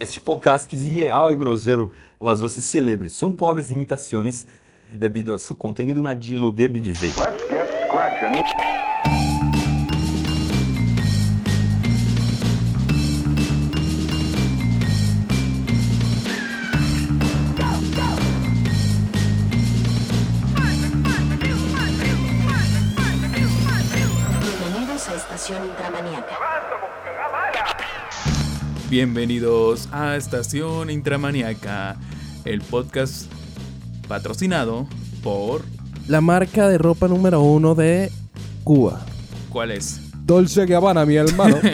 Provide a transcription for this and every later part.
Este podcast irreal e grosseiro, mas você celebre. São pobres imitações devido ao seu conteúdo nadio deve dizer. Bienvenidos a Bienvenidos a Estación Intramaniaca, el podcast patrocinado por... La marca de ropa número uno de Cuba. ¿Cuál es? Dolce Gabbana, mi hermano.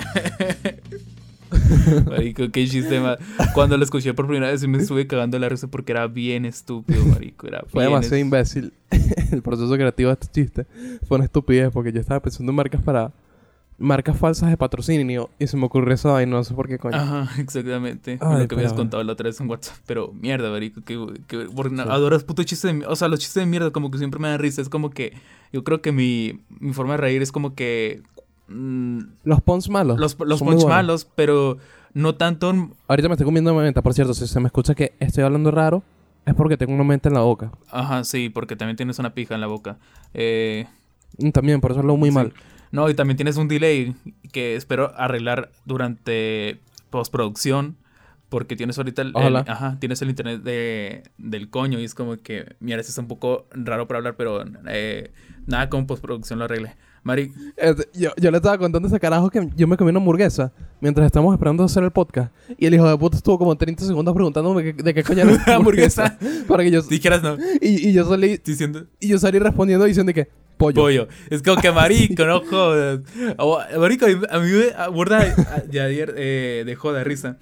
Marico, qué chiste más. Cuando lo escuché por primera vez me estuve cagando la risa porque era bien estúpido, marico. Era Fue demasiado est- imbécil. El proceso creativo de este chiste fue una estupidez porque yo estaba pensando en marcas para... Marcas falsas de patrocinio y se me ocurrió esa vaina, no sé por qué coño. Ajá, exactamente. Ay, lo que habías pero- contado la otra vez en WhatsApp. Pero mierda, marico. Que, que porque adoras puto chiste de O sea, los chistes de mierda como que siempre me dan risa. Es como que... Yo creo que mi, mi forma de reír es como que... mm, Los pons malos. los los punch malos, pero no tanto... en- Ahorita me estoy comiendo una menta. Por cierto, si se me escucha que estoy hablando raro, es porque tengo una menta en la boca. Ajá, sí, porque también tienes una pija en la boca. Eh... Mm, También, por eso hablo muy Sí. mal. No, y también tienes un delay que espero arreglar durante postproducción. Porque tienes ahorita el, ajá, tienes el internet de, del coño y es como que, mira, esto es un poco raro para hablar, pero eh, nada como postproducción lo arregle. Mari, Este, yo, yo le estaba contando a ese carajo que yo me comí una hamburguesa mientras estábamos esperando hacer el podcast. Y el hijo de puta estuvo como 30 segundos preguntándome que- de qué coño era la hamburguesa. para que yo... dijeras no, Y, y yo salí... diciendo Y yo salí respondiendo diciendo que... Pollo. pollo. Es como que marico, no jodas. Marico, a mí a mí me aborda de ayer eh, de joda, de risa.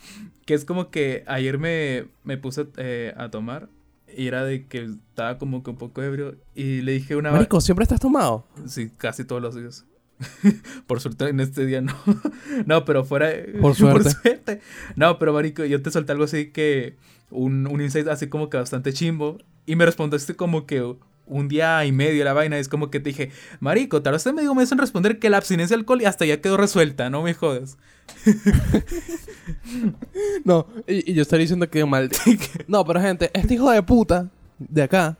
Que es como que ayer me, me puse eh, a tomar y era de que estaba como que un poco ebrio y le dije una... Marico, ¿siempre estás tomado? Sí, casi todos los días. Por suerte en este día no. no, pero fuera. Por suerte. suerte. No, pero marico, yo te solté algo así que. Un, un insight así como que bastante chimbo. Y me respondiste como que un día y medio la vaina. Es como que te dije, marico, tardaste medio mes en responder que la abstinencia de alcohol y hasta ya quedó resuelta, no me jodas. No, y, y yo estaría diciendo que mal. no, pero gente, este hijo de puta de acá,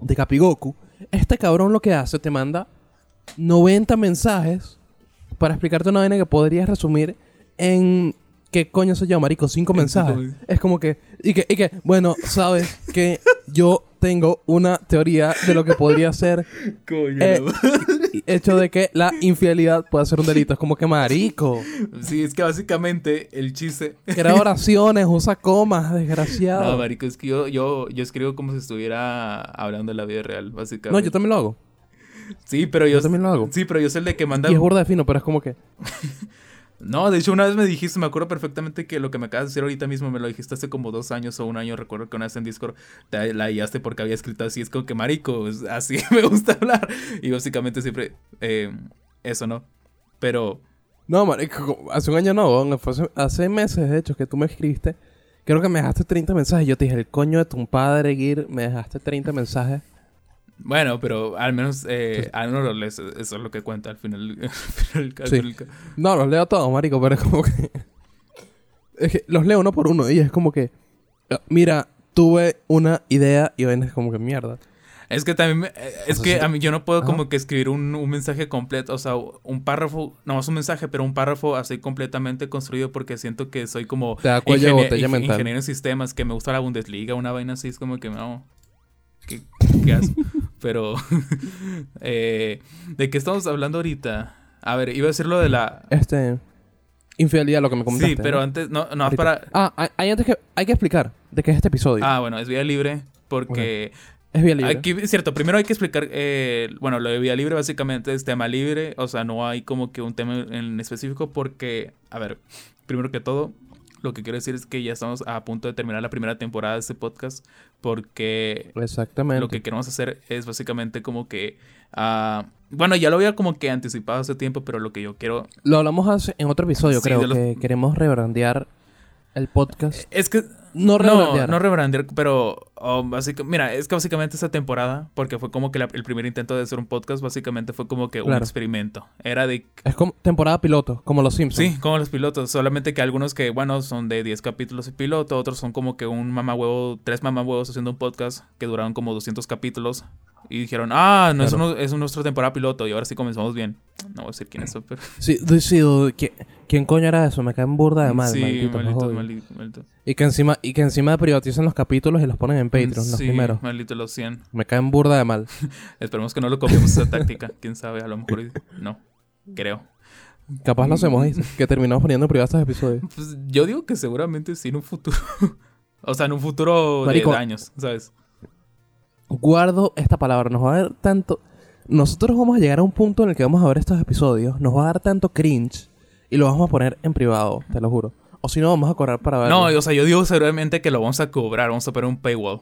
de Capigoku, este cabrón lo que hace, te manda 90 mensajes para explicarte una vaina que podrías resumir en. ¿Qué coño soy yo, marico? Cinco En cinco mensajes. Es como que. Y que, y que, bueno, sabes que yo tengo una teoría de lo que podría ser Coño, eh, hecho de que la infidelidad puede ser un delito. Es como que, marico. Sí, es que básicamente el chiste. Crea oraciones, usa comas, desgraciado. No, marico, es que yo, yo, yo escribo como si estuviera hablando de la vida real, básicamente. No, yo también lo hago. Sí, pero yo, Yo también lo hago. Sí, pero yo soy el de que manda. Y es burda de fino, pero es como que. No, de hecho, una vez me dijiste, me acuerdo perfectamente que lo que me acabas de decir ahorita mismo me lo dijiste hace como dos años o un año. Recuerdo que una vez en Discord te la guiaste porque había escrito así. Es como que marico, así me gusta hablar. Y básicamente siempre eh, eso, ¿no? Pero No, marico, hace un año no, hace, hace meses, de hecho, que tú me escribiste. Creo que me dejaste 30 mensajes. Yo te dije, el coño de tu padre, Gir, me dejaste 30 mensajes. Bueno, pero al menos, eh, al menos lo lees, eso es lo que cuenta al final. al final- al Sí. final- No, los leo todos, marico, pero es como que. es que los leo uno por uno y es como que. ah, Mira, tuve una idea y ven es como que mierda. Es que también, me- eh, es O sea, que sí a mí yo no puedo Ajá. como que escribir un, un mensaje completo, o sea, un párrafo, no es un mensaje, pero un párrafo así completamente construido porque siento que soy como Te da cuello de ingenie- botella ing- mental. ingeniero en sistemas, que me gusta la Bundesliga, una vaina así, es como que no, ¿qué, qué haces? pero, eh, ¿de qué estamos hablando ahorita? A ver, iba a decir lo de la... Este. Infidelidad, lo que me comentaste. Sí, pero ¿no? antes, no, no, para... Ah, hay, hay antes que. Hay que explicar de qué es este episodio. Ah, bueno, es vía libre porque... es bien libre. Aquí, cierto, primero hay que explicar, eh, bueno, lo de vía libre básicamente es tema libre, o sea, no hay como que un tema en específico porque, a ver, primero que todo, lo que quiero decir es que ya estamos a punto de terminar la primera temporada de este podcast porque Exactamente. lo que queremos hacer es básicamente como que, ah, bueno, ya lo había como que anticipado hace tiempo, pero lo que yo quiero, Lo hablamos hace- en otro episodio, Sí, creo, los- que queremos rebrandear el podcast. Es que. No rebrandear. no rebrandear, pero. oh, básica- mira, es que básicamente esta temporada, porque fue como que la- el primer intento de hacer un podcast, básicamente fue como que un experimento. Era de. Es como temporada piloto, como los Simpsons. Sí, como los pilotos, solamente que algunos que, bueno, son de 10 capítulos de piloto, otros son como que un mamahuevo, tres mamahuevos haciendo un podcast que duraron como 200 capítulos. Y dijeron, ah, no, Claro. eso no es nuestra temporada piloto y ahora sí comenzamos bien. No voy a decir quién es, pero... Sí, du- ¿qui- ¿quién coño era eso? Me caen burda de mal, sí, maldito, maldito, maldito, maldito. Y que encima, y que encima privatizan los capítulos y los ponen en Patreon, los primeros. maldito los 100. Me caen burda de mal. Esperemos que no lo copiemos esa táctica. Quién sabe, a lo mejor y- no. Creo. Capaz lo hacemos, ¿viste? que terminamos poniendo en privado estos episodios. Pues yo digo que seguramente sí en un futuro. o sea, en un futuro Marico. de años, ¿sabes? Guardo esta palabra, nos va a dar tanto... Nosotros vamos a llegar a un punto en el que vamos a ver estos episodios, nos va a dar tanto cringe y lo vamos a poner en privado, te lo juro. O si no, vamos a correr para verlo. No, o sea, yo digo seguramente que lo vamos a cobrar, vamos a poner un paywall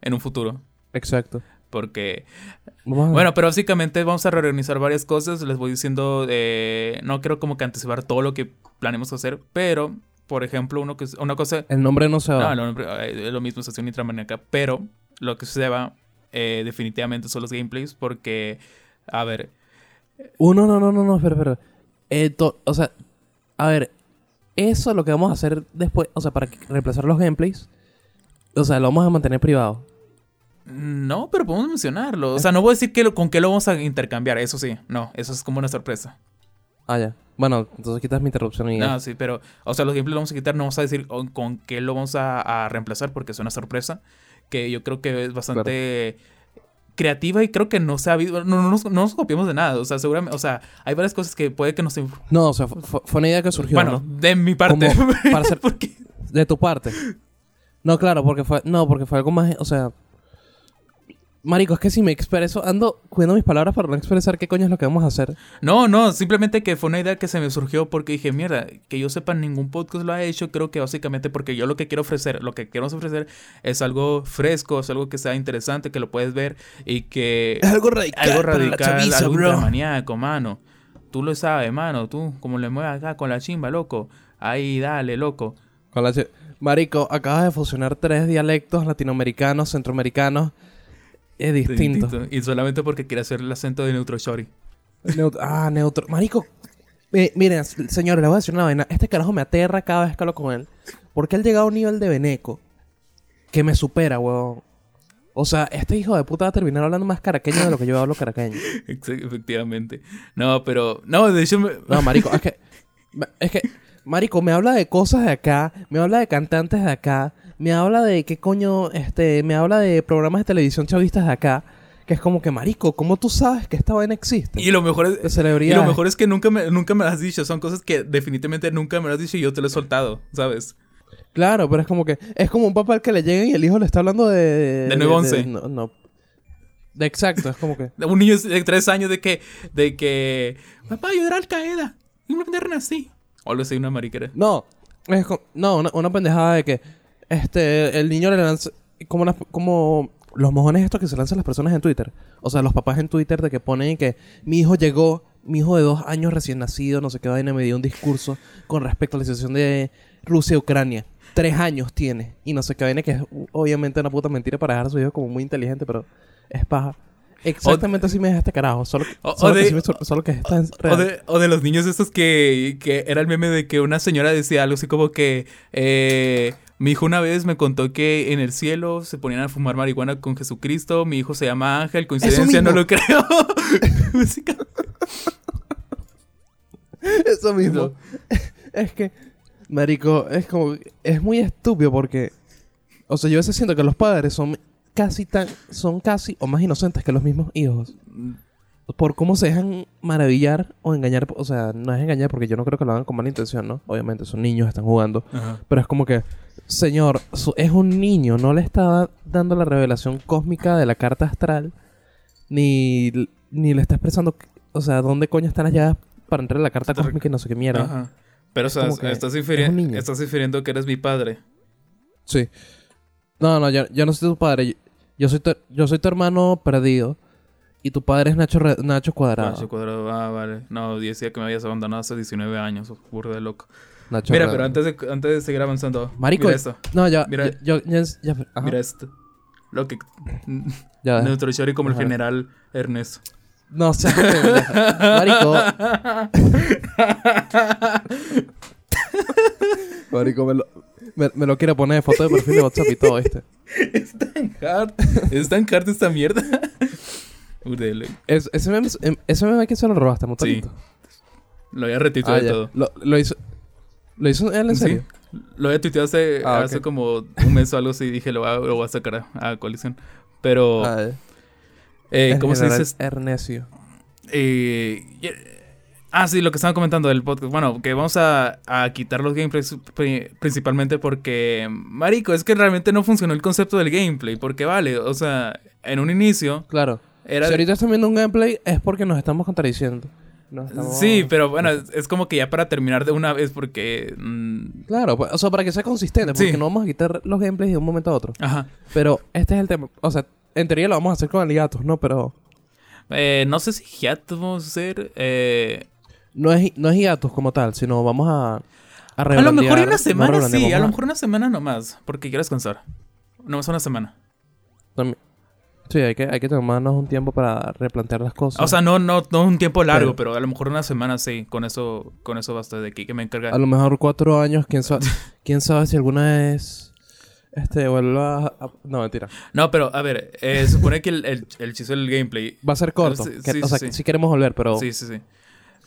en un futuro. Exacto. Porque, bueno, pero básicamente vamos a reorganizar varias cosas. Les voy diciendo, eh, no quiero como que anticipar todo lo que planeamos hacer, pero, por ejemplo, uno que, una cosa, El nombre no se va. no, lo, eh, es lo mismo, estación intramaníaca, pero lo que se va eh, definitivamente son los gameplays porque, a ver, Uno, no, no, no, no, espera, espera. Eh, to- o sea, a ver, eso es lo que vamos a hacer después, o sea, para reemplazar los gameplays. O sea, lo vamos a mantener privado. no, pero podemos mencionarlo. O sea, no voy a decir que lo- con qué lo vamos a intercambiar, eso sí, no, eso es como una sorpresa. Ah, ya. Bueno, entonces quitas mi interrupción y ya. No, sí, pero, o sea, los gameplays lo vamos a quitar, no vamos a decir con, con qué lo vamos a, a reemplazar porque es una sorpresa que yo creo que es bastante creativa y creo que no se ha habido, no, no, nos, no nos copiamos de nada, o sea, seguramente, o sea, hay varias cosas que puede que nos... No, o sea, fu- fu- fue una idea que surgió, Bueno, ¿no? de mi parte, para porque De tu parte. No, claro, porque fue... No, porque fue algo más... O sea... Marico, es que si me expreso... Ando cuidando mis palabras para no expresar qué coño es lo que vamos a hacer. No, no, simplemente que fue una idea que se me surgió porque dije, mierda, que yo sepa, ningún podcast lo ha hecho, creo que básicamente porque yo lo que quiero ofrecer, lo que queremos ofrecer es algo fresco, es algo que sea interesante, que lo puedes ver y que... algo radical. algo radical, algo ultramaníaco, mano. Tú lo sabes, mano, tú, como le mueves acá con la chimba, loco. Ahí, dale, loco. Con la Marico, acabas de fusionar tres dialectos latinoamericanos, centroamericanos. Es distinto. Distinto. Y solamente porque quiere hacer el acento de Neutro Shorty. Neut- ah, neutro. Marico. eh, miren, señores, les voy a decir una vaina. Este carajo me aterra cada vez que hablo con él. Porque él llega a un nivel de veneco que me supera, weón. O sea, este hijo de puta va a terminar hablando más caraqueño de lo que yo hablo caraqueño. Efectivamente. No, pero. No, de hecho. me- No, marico, es que... Es que... Marico, me habla de cosas de acá, me habla de cantantes de acá, me habla de qué coño, este, me habla de programas de televisión chavistas de acá, que es como que, marico, ¿cómo tú sabes que esta vaina existe? Y lo mejor es. de Y lo mejor es que nunca me, nunca me lo has dicho. Son cosas que definitivamente nunca me lo has dicho y yo te lo he soltado, ¿sabes? Claro, pero es como que es como un papá al que le llegan y el hijo le está hablando de De 911. no, no. De exacto, es como que Un niño de tres años de que. De que. Papá, yo era Al Qaeda. Y me renací. O algo así, una mariquera. no, es co- no, una, una pendejada de que este el niño le lanza como las- como los mojones estos que se lanzan las personas en Twitter. O sea, los papás en Twitter de que ponen que mi hijo llegó, mi hijo de dos años recién nacido, no sé qué vaina, me dio un discurso con respecto a la situación de Rusia y Ucrania. Tres años tiene. Y no sé qué vaina, que es obviamente una puta mentira para dejar a su hijo como muy inteligente, pero es paja. Exactamente así me deja este carajo. Solo que, o solo que de- sí me sor- solo que está de, o de los niños estos que, que era el meme de que una señora decía algo así como que eh, mi hijo una vez me contó que en el cielo se ponían a fumar marihuana con Jesucristo, mi hijo se llama Ángel, coincidencia, no lo creo. Eso mismo. es que, marico, es como... Es muy estúpido porque... O sea, yo a veces siento que los padres son casi tan... Son casi o más inocentes que los mismos hijos. Por cómo se dejan maravillar o engañar. O sea, no es engañar porque yo no creo que lo hagan con mala intención, ¿no? Obviamente son niños, están jugando. Ajá. Pero es como que, señor, su- es un niño, no le está dando la revelación cósmica de la carta astral, ni, ni le está expresando, o sea, dónde coño están las llaves para entrar a la carta cósmica y no sé qué mierda. Ajá. Pero o sea, estás, es un infiri- niño. estás infiriendo que eres mi padre. Sí. No, no, yo, yo no soy tu padre. Yo, yo soy tu, yo soy tu hermano perdido. Y tu padre es Nacho, Nacho Cuadrado. Nacho Cuadrado, ah, vale. No, decía que me habías abandonado hace 19 años, burro de loco. Nacho Mira, pero antes de, antes de seguir avanzando. Marico, Mira esto. No, ya. Mira. Yo, yo- ya- Mira esto. Lo que. ya. Nuestro Chori como el general Ernesto. No sé. Marico. Marico, me lo, me, me lo quiere poner de foto de perfil de WhatsApp y todo, ¿viste? es tan hard. Es tan hard esta mierda. Es- ese, meme, em, ese meme que se lo robaste, motorito. Lo había retuiteado Ah, todo. Lo, lo hizo. ¿Lo hizo él en Sí. serio? Lo había tuiteado hace, Ah, hace como un mes o algo así. Dije, lo voy a, lo voy a sacar a, a coalición. Pero, Ah, ya. eh, El ¿cómo se dice? Ernesio. Eh, ah, sí, lo que estaban comentando del podcast. Bueno, que vamos a, a quitar los gameplays pri- principalmente porque, marico, es que realmente no funcionó el concepto del gameplay. Porque vale, o sea, en un inicio Claro. era... si ahorita están viendo un gameplay es porque nos estamos contradiciendo. Estamos- Sí, pero bueno, es, es como que ya para terminar de una vez porque... mm, Claro, pues, o sea, para que sea consistente, porque Sí. no vamos a quitar los gameplays de un momento a otro. ajá. Pero este es el tema. O sea, en teoría lo vamos a hacer con aliatos, ¿no? Pero Eh, no sé si ya vamos a hacer... Eh, no es, no es hiatus como tal, sino vamos a. A, a lo mejor una no semana sí, a lo mejor una semana nomás, porque quiero descansar. Nomás una semana. También- Sí, hay que, hay que tomarnos un tiempo para replantear las cosas. O sea, no, no, no un tiempo largo, Pero- pero, a lo mejor una semana sí, con eso, con eso basta de aquí que me encarga. a lo mejor cuatro años, quién sabe, quién sabe si alguna vez. Este, vuelva a. No, mentira. No, pero a ver, eh, supone que el, el, el chiste del gameplay. Va a ser corto. Sí, que- sí, o sea, sí. si queremos volver, pero. Sí, sí, sí.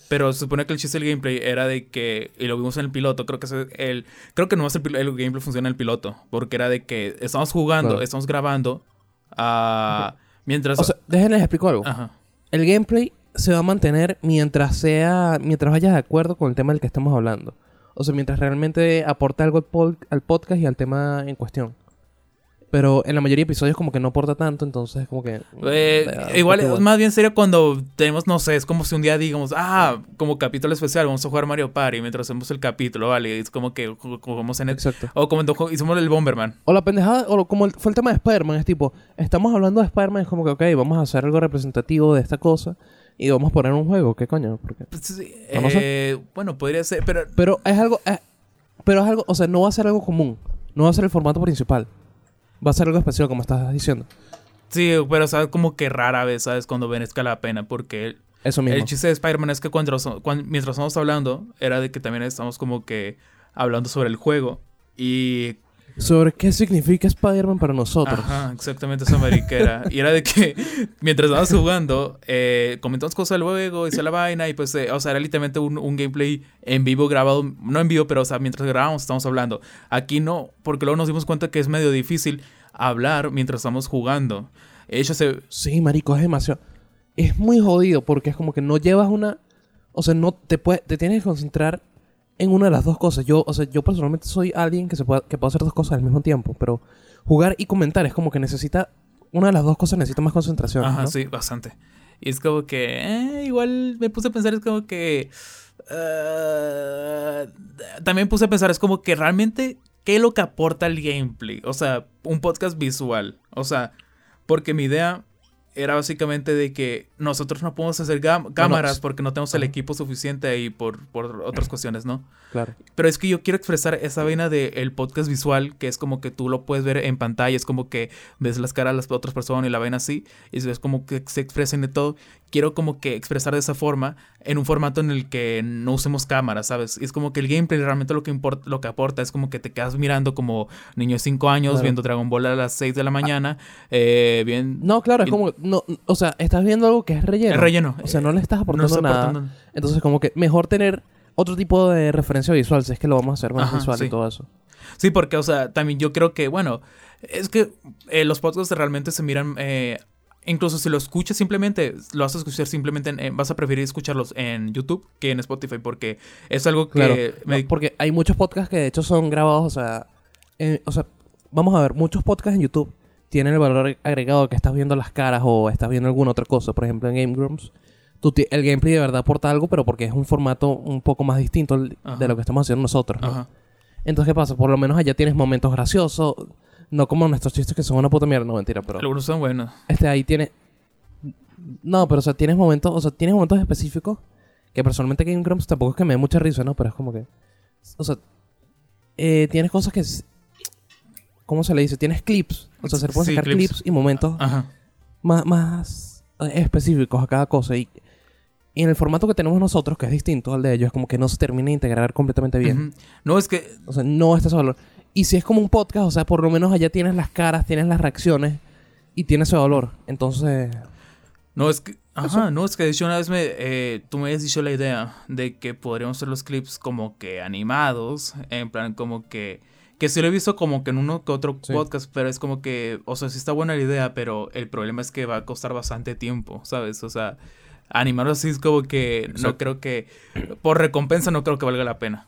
Pero supone que el chiste del gameplay era de que, y lo vimos en el piloto, creo que ese- el, creo que nomás el, el gameplay funciona en el piloto, porque era de que estamos jugando, Claro. estamos grabando, ah, mientras... O sea, déjenles explico algo. ajá. El gameplay se va a mantener mientras sea, mientras vayas de acuerdo con el tema del que estamos hablando. O sea, mientras realmente aporte algo al, al podcast y al tema en cuestión. Pero en la mayoría de episodios como que no aporta tanto, entonces como que... Eh, da- igual, es más bien serio cuando tenemos, no sé, es como si un día digamos, ah, como capítulo especial, vamos a jugar Mario Party mientras hacemos el capítulo, ¿vale? Es como que ju- jugamos en... Exacto. O como hicimos el Bomberman. O la pendejada, o como el- fue el tema de Spider-Man, es tipo, estamos hablando de Spider-Man, es como que, ok, vamos a hacer algo representativo de esta cosa y vamos a poner un juego, ¿qué coño? Porque... Pues, sí, eh, bueno, podría ser, pero... Pero es algo, es- pero es algo, o sea, no va a ser algo común, no va a ser el formato principal, va a ser algo especial como estás diciendo. Sí, pero sabes como que rara vez, ¿sabes? Cuando merezca la pena, porque Eso mismo. el chiste de Spider-Man es que cuando, cuan- mientras estamos hablando, era de que también estamos como que hablando sobre el juego. Y Sobre qué significa Spider-Man para nosotros. Ajá, exactamente esa mariquera. y era de que mientras estábamos jugando, eh, comentamos cosas luego, hice la vaina y pues, eh, o sea, era literalmente un, un gameplay en vivo grabado, no en vivo, pero o sea, mientras grabábamos estamos hablando. Aquí no, porque luego nos dimos cuenta que es medio difícil hablar mientras estamos jugando. Hecho, se... Sí, marico, es demasiado. Es muy jodido porque es como que no llevas una. O sea, no te puedes, te tienes que concentrar en una de las dos cosas. Yo, o sea, yo personalmente soy alguien que se puede, que puede hacer dos cosas al mismo tiempo, pero jugar y comentar es como que necesita una de las dos cosas necesita más concentración. Ajá, ¿no? sí, bastante. Y es como que, eh, igual me puse a pensar, es como que... eh, también puse a pensar, es como que realmente, ¿qué es lo que aporta el gameplay? O sea, un podcast visual. O sea, porque mi idea era básicamente de que nosotros no podemos hacer cámaras porque no tenemos el equipo suficiente ahí por, por otras cuestiones, ¿no? Claro. Pero es que yo quiero expresar esa vaina del podcast visual, que es como que tú lo puedes ver en pantalla, es como que ves las caras de las otras personas y la vaina así, y es como que se expresen de todo. Quiero como que expresar de esa forma, en un formato en el que no usemos cámaras, ¿sabes? Y es como que el gameplay realmente lo que, importa, lo que aporta es como que te quedas mirando como niño de 5 años, Claro. viendo Dragon Ball a las 6 de la mañana, eh, bien... No, claro, es como. No, o sea, estás viendo algo que es relleno. Es relleno. O sea, no le estás no aportando está nada. aportando- Entonces, como que mejor tener otro tipo de referencia visual, si es que lo vamos a hacer más Ajá, visual y todo eso. Sí, porque, o sea, también yo creo que, bueno, es que eh, los podcasts realmente se miran, eh, incluso si lo escuchas simplemente, lo vas a escuchar simplemente, en- en- vas a preferir escucharlos en YouTube que en Spotify, porque es algo que Claro. me- No, porque hay muchos podcasts que de hecho son grabados, o sea, eh, o sea, vamos a ver, muchos podcasts en YouTube tienen el valor agregado que estás viendo las caras o estás viendo alguna otra cosa. Por ejemplo, en Game Grumps, el gameplay de verdad aporta algo, pero porque es un formato un poco más distinto Ajá. de lo que estamos haciendo nosotros. Entonces, ¿qué pasa? Por lo menos allá tienes momentos graciosos, no como nuestros chistes que son una puta mierda, no mentira, pero Algunos son buenos. este ahí tiene no, pero o sea, tienes momentos, o sea, tienes momentos específicos que personalmente Game Grumps tampoco es que me dé mucha risa, ¿no? Pero es como que O sea, eh, tienes cosas que. ¿Cómo se le dice? Tienes clips. O sea, se le pueden Sí, sacar clips. clips. y momentos Ajá. más, más eh, específicos a cada cosa. Y, y en el formato que tenemos nosotros, que es distinto al de ellos, es como que no se termina de integrar completamente bien. No, es que O sea, no está ese valor. Y si es como un podcast, o sea, por lo menos allá tienes las caras, tienes las reacciones y tiene ese valor. Entonces, No, es que. Ajá, no, es que de hecho una vez me, eh, tú me habías dicho la idea de que podríamos hacer los clips como que animados, en plan como que. Que sí lo he visto como que en uno que otro Sí. podcast, pero es como que, o sea, sí está buena la idea, pero el problema es que va a costar bastante tiempo, ¿sabes? O sea, animarlo así es como que no creo que, por recompensa no creo que valga la pena.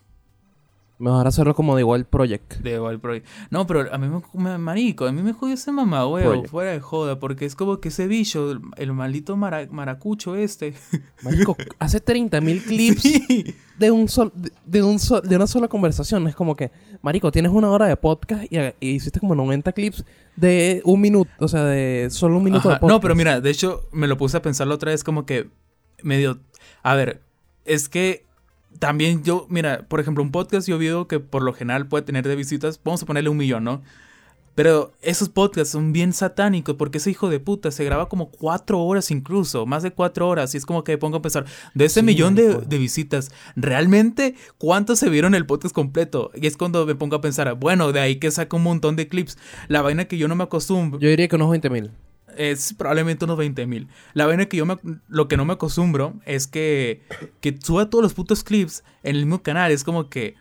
Mejor hacerlo como de igual project. De igual Project. No, pero a mí me, me- marico, a mí me jodió ese mamá, Project. fuera de joda, porque es como que ese bicho, el, el maldito mara- maracucho este. Marico, hace 30.000 clips Sí. de un sol, de, de un sol- de una sola conversación. Es como que, marico, tienes una hora de podcast y, y hiciste como 90 clips de un minuto, o sea, de solo un minuto Ajá. de podcast. No, pero mira, de hecho, me lo puse a pensar la otra vez como que medio... A ver, es que también yo, mira, por ejemplo, un podcast yo veo que por lo general puede tener de visitas, vamos a ponerle un millón, ¿no? Pero esos podcasts son bien satánicos porque ese hijo de puta se graba como cuatro horas incluso, más de cuatro horas. Y es como que me pongo a pensar, de ese Sí, millón de, de visitas, ¿realmente cuántos se vieron el podcast completo? Y es cuando me pongo a pensar, bueno, de ahí que saco un montón de clips. La vaina que yo no me acostumbro Yo diría que unos 20.000. es probablemente unos 20 mil. La vaina que yo me, lo que no me acostumbro es que, que suba todos los putos clips en el mismo canal. Es como que.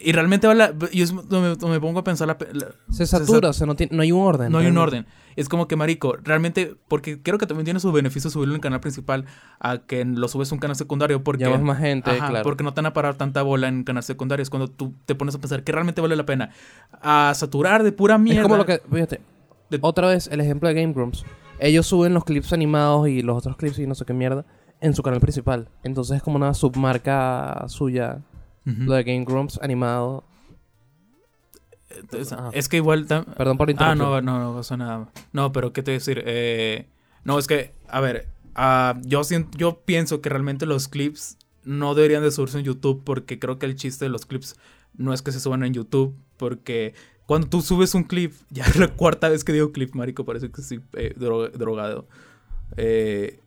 Y realmente va la- yo es donde me, me pongo a pensar la, la- Se satura, o sea, no, tiene- no hay un orden. no hay un orden. Es como que, marico, realmente, porque creo que también tiene su beneficio subirlo en el canal principal a que lo subes a un canal secundario. Porque, Llamas más gente, Ajá, claro. porque no te van a parar tanta bola en canal secundario. Es cuando tú te pones a pensar que realmente vale la pena. A saturar de pura mierda. Es como lo que, fíjate, De- otra vez el ejemplo de Game Grumps. Ellos suben los clips animados y los otros clips y no sé qué mierda en su canal principal. Entonces es como una submarca suya, lo de Game Grumps animado. Entonces, es que igual... Perdón por Ah, interrumpir. no, no, no pasó nada. No, pero ¿qué te voy a decir? Eh, no, es que, a ver, ah, yo, siento, yo pienso que realmente los clips no deberían de subirse en YouTube porque creo que el chiste de los clips no es que se suban en YouTube porque cuando tú subes un clip, ya es la cuarta vez que digo clip, marico, parece que estoy eh, dro- drogado. Eh,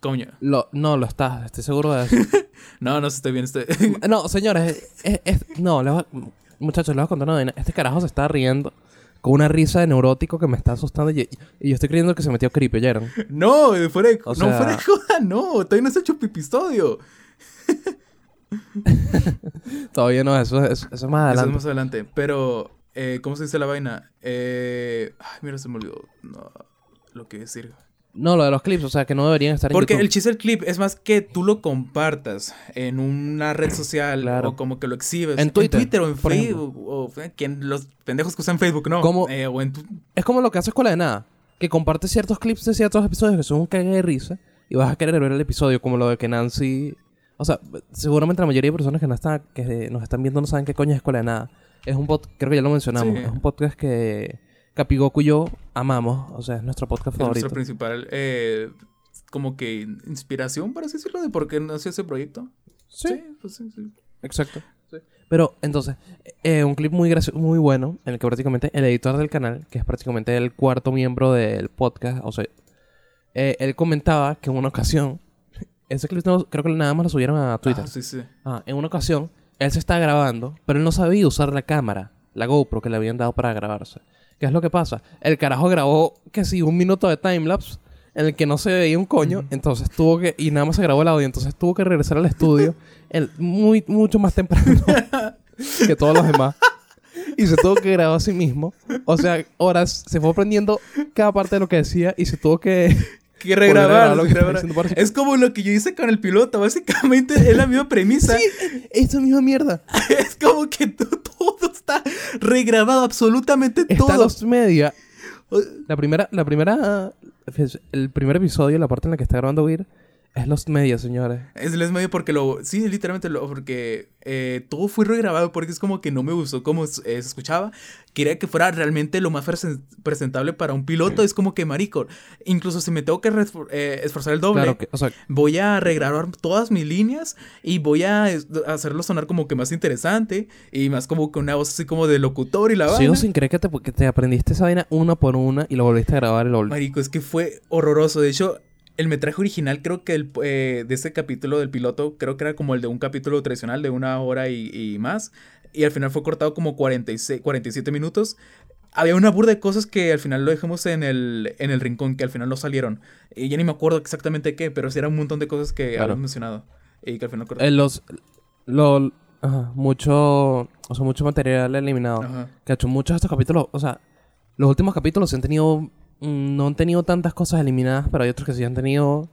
coño. Lo- no, lo estás, estoy seguro de eso. No, no estoy bien. Estoy... no, señores, es- es- no, les voy muchachos, les voy a contar una vaina. Este carajo se está riendo con una risa de neurótico que me está asustando y, y yo estoy creyendo que se metió creepy, ¿oyeron? no, fuera de, O no, fuera de joda, no, todavía no se ha hecho pipistodio. Todavía no, eso, es- eso es más Eso es adelante. más adelante. Pero, eh, ¿cómo se dice la vaina? Eh, ay, mira, se me olvidó no, lo que decir. No, lo de los clips, o sea, que no deberían estar en Porque el YouTube. chiste del clip es más que tú lo compartas en una red social Claro. o como que lo exhibes. En Twitter, o en Facebook. O, quien, los pendejos que usan Facebook, no. Eh, o en tu- Es como lo que hace Escuela de Nada. Que comparte ciertos clips de ciertos episodios que son un cague de risa. Y vas a querer ver el episodio como lo de que Nancy... O sea, seguramente la mayoría de personas que nos están, que nos están viendo no saben qué coño es Escuela de Nada. Es un podcast, creo que ya lo mencionamos. Sí. Es un podcast que Capigoku y yo amamos. O sea, es nuestro podcast es favorito. nuestra principal, eh, como que inspiración, para así decirlo, de por qué nació ese proyecto. Sí. pues sí, sí. Exacto. Pero entonces, eh, un clip muy gracioso, muy bueno, en el que prácticamente el editor del canal, que es prácticamente el cuarto miembro del podcast, o sea, eh, él comentaba que en una ocasión, ese clip no- creo que nada más lo subieron a Twitter. Ah, sí, sí. Ah, en una ocasión, él se estaba grabando, pero él no sabía usar la cámara, la GoPro que le habían dado para grabarse. ¿Qué es lo que pasa? El carajo grabó, que sí, un minuto de timelapse en el que no se veía un coño, entonces tuvo que, y nada más se grabó el audio, entonces tuvo que regresar al estudio el, muy, mucho más temprano que todos los demás. Y se tuvo que grabar a sí mismo. O sea, horas, se fue aprendiendo cada parte de lo que decía y se tuvo que... Que regrabar, lo que está Es como lo que yo hice con el piloto, básicamente es la misma premisa. Esa misma mierda. Es como que to- todo está regrabado, absolutamente Está todo. los media. La primera, la primera, el primer episodio, la parte en la que está grabando Weir, Es los medios, señores. Es el medio porque lo. Sí, literalmente lo. Porque eh, todo fue regrabado porque es como que no me gustó cómo eh, se escuchaba. Quería que fuera realmente lo más presen- presentable para un piloto. Es como que, marico, incluso si me tengo que eh, esforzar el doble, Claro que, o sea, voy a regrabar todas mis líneas y voy a hacerlo sonar como que más interesante y más como que una voz así como de locutor y la sigo vaina. sin creer que te, que te aprendiste esa vaina una por una y lo volviste a grabar volviste. Marico, es que fue horroroso. De hecho, el metraje original, creo que el, eh, de ese capítulo del piloto, creo que era como el de un capítulo tradicional de una hora y, y más. Y al final fue cortado como 46, 47 minutos. Había una burda de cosas que al final lo dejamos en el, en el rincón, que al final no salieron. Y ya ni me acuerdo exactamente qué, pero sí era un montón de cosas que Claro. habíamos mencionado. Y que al final. Eh, los. Lo, ajá, mucho. O sea, mucho material eliminado. Ajá. Cacho, muchos de estos capítulos. O sea, los últimos capítulos sí han tenido. Mm, No han tenido tantas cosas eliminadas, pero hay otros que sí han tenido.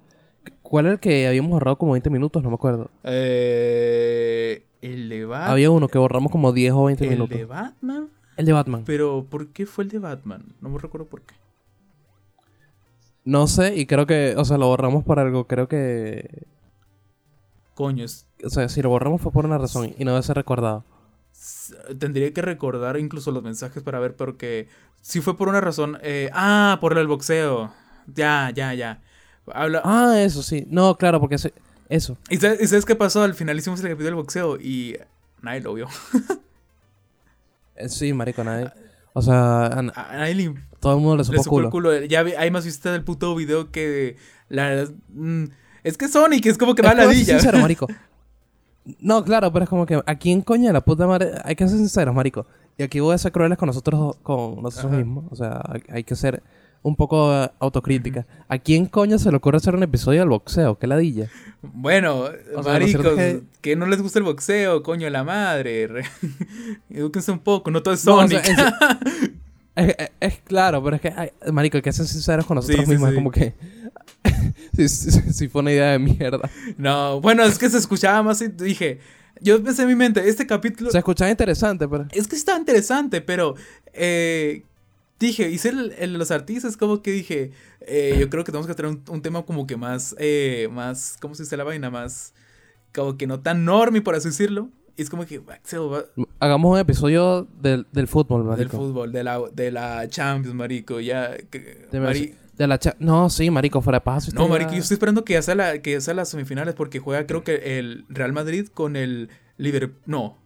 ¿Cuál era el que habíamos ahorrado como 20 minutos? No me acuerdo. Eh, el de Batman. Había uno que borramos como 10 o 20 el minutos. de Batman. El de Batman. Pero, ¿por qué fue el de Batman? No me recuerdo por qué. No sé, y creo que. O sea, lo borramos por algo. Creo que. Coño, es- O sea, si lo borramos fue por una razón y no debe ser recordado. Tendría que recordar incluso los mensajes para ver, porque si fue por una razón. eh, ah, por el boxeo. Ya, ya, ya. Habla. Ah, eso sí. No, claro, porque eso. ¿Y, sabes, y sabes qué pasó? Al final hicimos el capítulo del boxeo y nadie lo vio. Eh, Sí, marico, nadie. O sea, a, A nadie le, todo el mundo le le supo supo el culo. culo. Ya hay más vistas del puto video que la. mm, es que Sonic es como que va Es a que voy a ser ladilla. sincero, marico. No, claro, pero es como que a quién coño de la puta madre. Hay que ser sinceros, marico. Y aquí voy a ser crueles con nosotros, con nosotros Ajá. mismos. O sea, hay, hay que ser un poco eh, autocrítica. ¿A quién coño se le ocurre hacer un episodio del boxeo? ¿Qué ladilla? Bueno, O sea, maricos, que... que- no les gusta el boxeo, coño, la madre. re- Edúquense un poco, no todo es No, o Sonic. sea, Es, es- es claro, pero es que, ay, marico, hay que ser sinceros con nosotros Sí, sí, mismos. sí. Es como que. sí, sí, sí, fue una idea de mierda. No, bueno, es que se escuchaba más y dije, yo pensé en mi mente, este capítulo Se escuchaba interesante, pero. es que está interesante, pero eh, dije, hice el, el los artistas, como que dije, eh, yo creo que tenemos que tener un, un tema como que más, eh, más, ¿cómo se dice la vaina? Más, como que no tan normie, por así decirlo. Y es como que, Hagamos un episodio del, del fútbol, marico. del fútbol, de la, de la Champions, marico, ya. que- mari- de la cha- No, sí, marico, fuera de paso. no, marico, yo estoy esperando que ya sea, la, que ya sea las semifinales porque juega creo que el Real Madrid con el Liverpool. No.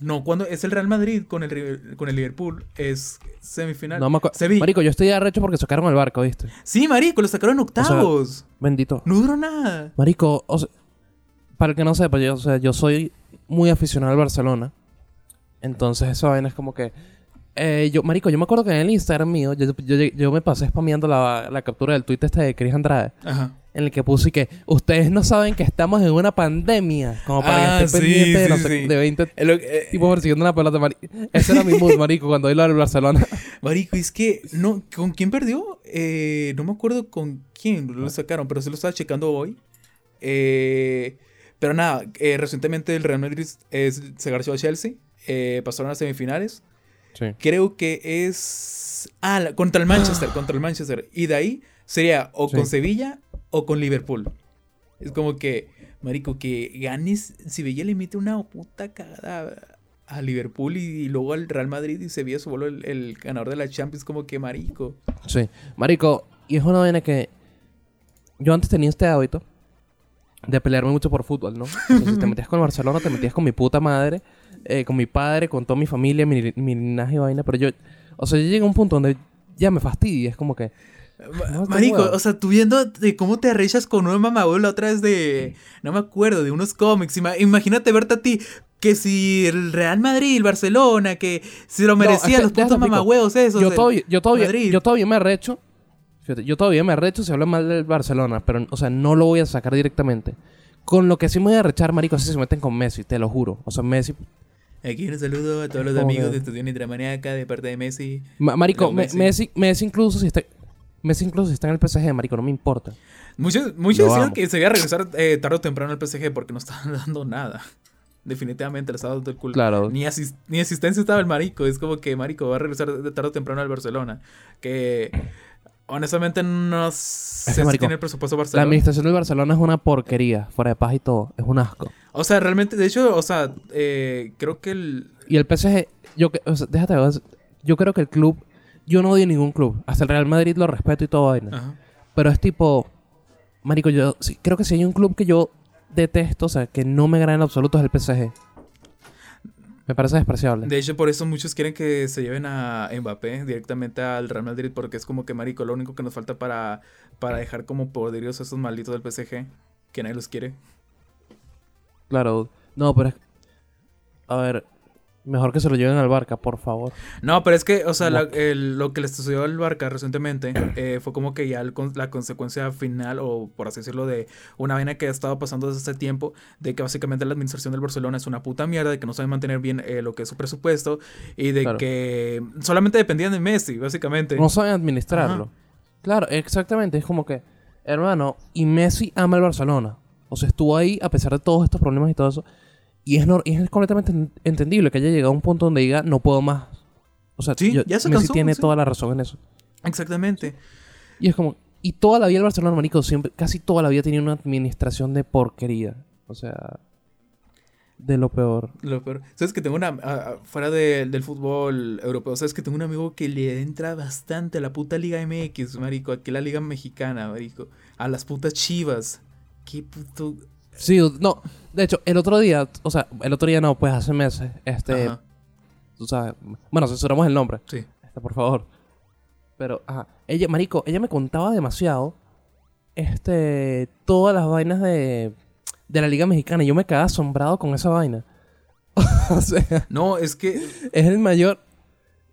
No, cuando es el Real Madrid con el, con el Liverpool es semifinal. No. Sevilla. Marico, yo estoy arrecho porque sacaron el barco, ¿viste? Sí, marico, lo sacaron en octavos. Bendito. no duró nada. Marico, o sea, para el que no sepa, yo, o sea, yo soy muy aficionado al Barcelona. Entonces, esa vaina es como que. Eh, yo, marico, yo me acuerdo que en el Instagram mío, yo, yo, yo me pasé spameando la, la captura del tweet este de Chris Andrade, Ajá. en el que puse que ustedes no saben que estamos en una pandemia. Como para Ah, que estén sí, pendientes de, sí, no sé- sí. de 20 Eh, lo- eh, tipos persiguiendo una pelota. Ese era mi mood, marico, cuando iba al Barcelona. marico, es que no, ¿con quién perdió? Eh, no me acuerdo con quién lo sacaron, pero se lo estaba checando hoy. Eh, pero nada, recientemente el Real Madrid se garchó a Chelsea. pasaron a semifinales. Sí. Creo que es. Ah, la- contra el Manchester, contra el Manchester. Y de ahí sería o Sí. con Sevilla o con Liverpool. Es como que, Marico, que ganes. Sevilla le mete una puta cagada a Liverpool y, y luego al Real Madrid y Sevilla se vuelve el, el ganador de la Champions. Como que, Marico. Sí. Marico, y es una vaina que yo antes tenía este hábito de pelearme mucho por fútbol, ¿no? Sea, si te metías con el Barcelona, te metías con mi puta madre, eh, con mi padre, con toda mi familia, mi, mi linaje y vaina, pero yo, o sea, yo llegué a un punto donde ya me fastidia, es como que... No, qué Marico, o sea, tú viendo de cómo te arrechas con una mamabuelo la otra vez de. No me acuerdo, de unos cómics. Ima- imagínate verte a ti. Que si el Real Madrid, el Barcelona, que si lo No, es merecían que, los putos mamahuevos esos. yo todavía, yo todavía, Madrid. yo todavía me arrecho, fíjate, yo todavía me arrecho si habla mal del Barcelona, pero, o sea, no lo voy a sacar directamente. Con lo que sí me voy a arrechar, marico, si se meten con Messi, te lo juro. O sea, Messi Aquí un saludo a todos los Joder. amigos de Estudiante Intramaniaca de parte de Messi. Ma- marico, No, Me- Messi. Messi. Incluso si está... Messi incluso si está en el PSG, marico, no me importa. Muchos, decían amo. que se iba a regresar eh, tarde o temprano al PSG porque no estaban dando nada. Definitivamente le estaba dando el culo. Claro. Ni, ni asistencia estaba el marico. Es como que marico va a regresar de tarde o temprano al Barcelona. Que Honestamente, no sé si tiene el presupuesto La Barcelona. administración del Barcelona es una porquería, fuera de paz y todo. Es un asco. O sea, realmente, de hecho, o sea, eh, creo que el. Y el PSG, yo, que- o sea, déjate ver, yo creo que el club, yo no odio ningún club. Hasta el Real Madrid lo respeto y todo vaina. Ajá. Pero es tipo, marico, yo sí, creo que si hay un club que yo detesto, o sea, que no me agrada en absoluto es el PSG. Me parece despreciable. De hecho, por eso muchos quieren que se lleven a Mbappé directamente al Real Madrid, porque es como que, marico, lo único que nos falta para, para dejar como poderosos a esos malditos del PSG, que nadie los quiere. Claro. No, pero. A ver, mejor que se lo lleven al Barca, por favor. No, pero es que, o sea, la- el- lo que les sucedió al Barca recientemente eh, fue como que ya el la consecuencia final, o por así decirlo, de una vaina que ha estado pasando desde hace tiempo, de que básicamente la administración del Barcelona es una puta mierda, de que no sabe mantener bien eh, lo que es su presupuesto, y de Claro. que solamente dependían de Messi, básicamente. No saben administrarlo. Ajá. Claro, exactamente. Es como que, hermano, y Messi ama el Barcelona. O sea, estuvo ahí a pesar de todos estos problemas y todo eso. Y es, completamente en- entendible que haya llegado a un punto donde diga, no puedo más. O sea, Sí, yo- ya se Messi cansó, tiene sí. toda la razón en eso. Exactamente. Y es como, y toda la vida el Barcelona, marico, siempre, casi toda la vida tenía una administración de porquería. O sea, de lo peor. Lo peor. ¿Sabes que tengo una. fuera de- del fútbol europeo, ¿sabes que tengo un amigo que le entra bastante a la puta Liga MX, marico? Aquí la Liga Mexicana, marico. A las putas chivas. Qué puto. Sí, no. De hecho, el otro día, o sea, el otro día no, pues hace meses, este, Ajá, tú sabes, bueno, censuramos el nombre. sí. Este, por favor. Pero, ajá. Ella, marico, ella me contaba demasiado. Este. Todas las vainas de. De la Liga Mexicana. Y yo me quedaba asombrado con esa vaina. o sea, No, es que. es el mayor.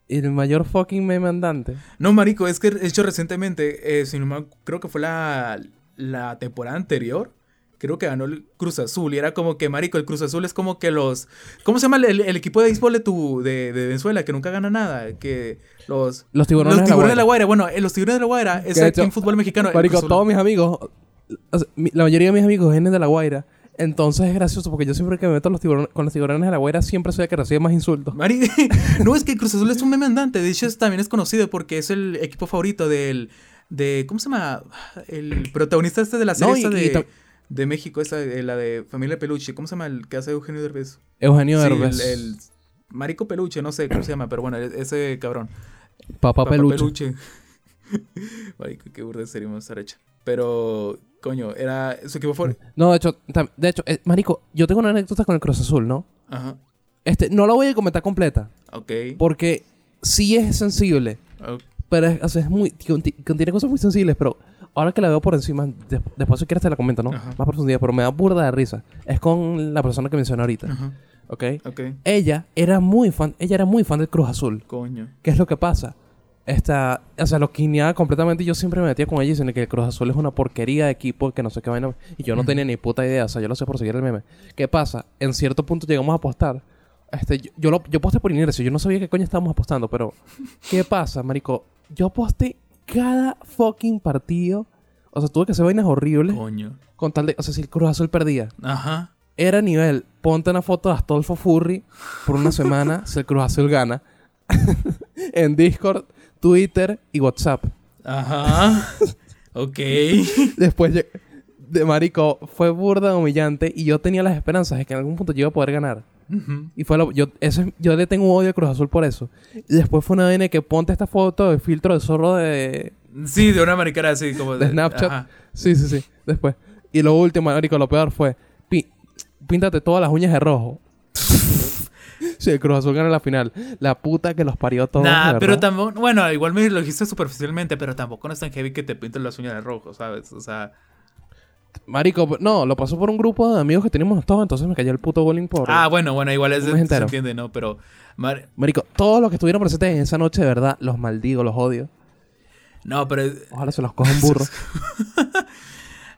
El mayor fucking meme andante. No, marico, es que de hecho recientemente, eh, si no me- creo que fue la, la temporada anterior. Creo que ganó el Cruz Azul. Y era como que, marico, el Cruz Azul es como que los. ¿Cómo se llama el, el equipo de béisbol de, tu, de, de Venezuela? Que nunca gana nada. Que los. Los tiburones, Los de la tiburones de la Guaira. Bueno, eh, los tiburones de la Guaira es aquí en fútbol mexicano. el Marico, todos mis amigos. la mayoría de mis amigos vienen de la Guaira. Entonces es gracioso porque yo siempre que me meto los tiburones, con los tiburones de la Guaira siempre soy el que recibe más insultos. Mari, no, es que Cruz Azul es un meme andante. De hecho, también es conocido porque es el equipo favorito del. De, ¿Cómo se llama? El protagonista este de la serie No, y- de, de México, esa, de la de Familia Peluche. ¿Cómo se llama el que hace Eugenio Derbez? Eugenio Sí, Derbez. el, el Marico Peluche, no sé cómo se llama, pero bueno, e- ese cabrón. Papá, Papá Peluche. Marico, qué burda sería más hecha. Pero, coño, era su equipo favorito. No, de hecho, de hecho, eh, marico, yo tengo una anécdota con el Cruz Azul, ¿no? Ajá. Este, no la voy a comentar completa, Ok. porque sí es sensible, ok, pero es, o sea, es muy, conti- contiene cosas muy sensibles, pero ahora que la veo por encima, des- después si quieres te la comento, ¿no? Ajá. Más profundidad, pero me da burda de risa. Es con la persona que mencioné ahorita, Ajá. ¿ok? Ok. Ella era muy fan, ella era muy fan del Cruz Azul. Coño. ¿Qué es lo que pasa? Esta, o sea, lo quineaba completamente y yo siempre me metía con ella diciendo que el Cruz Azul es una porquería de equipo, que no sé qué vaina. Y yo no tenía ni puta idea, o sea, yo lo sé por seguir el meme. ¿Qué pasa? En cierto punto llegamos a apostar. Este, yo, yo, lo, yo aposté por inercia, yo no sabía qué coño estábamos apostando, pero ¿qué pasa, marico? Yo aposté cada fucking partido. O sea, tuve que hacer vainas horribles Coño. con tal de, o sea, si el Cruz Azul perdía. Ajá. Era nivel, ponte una foto de Astolfo Furry por una semana si el Cruz Azul gana. en Discord, Twitter y WhatsApp. Ajá. ok. Después de marico, fue burda humillante y yo tenía las esperanzas de que en algún punto yo iba a poder ganar. Ujú. Y fue lo, yo, eso es- yo le tengo odio al Cruz Azul por eso. Y después fue una vaina de que ponte esta foto de filtro de zorro de, Sí, de una maricara así como de Snapchat. Ajá. Sí, sí, sí. Después. Y lo último, marico, lo peor fue píntate todas las uñas de rojo. sí, el Cruz Azul gana la final. La puta que los parió a todos. Nah, de pero tampoco, bueno, igual me lo dijiste superficialmente, pero tampoco no es tan heavy que te pinten las uñas de rojo, ¿sabes? O sea, Marico, no, lo pasó por un grupo de amigos que teníamos todos, entonces me cayó el puto bullying por. ah, bueno, bueno, igual es se entiende, ¿no? Pero mar- Marico, todos los que estuvieron presentes en esa noche, de verdad, los maldigo, los odio. no, pero Ojalá se los cojan burros.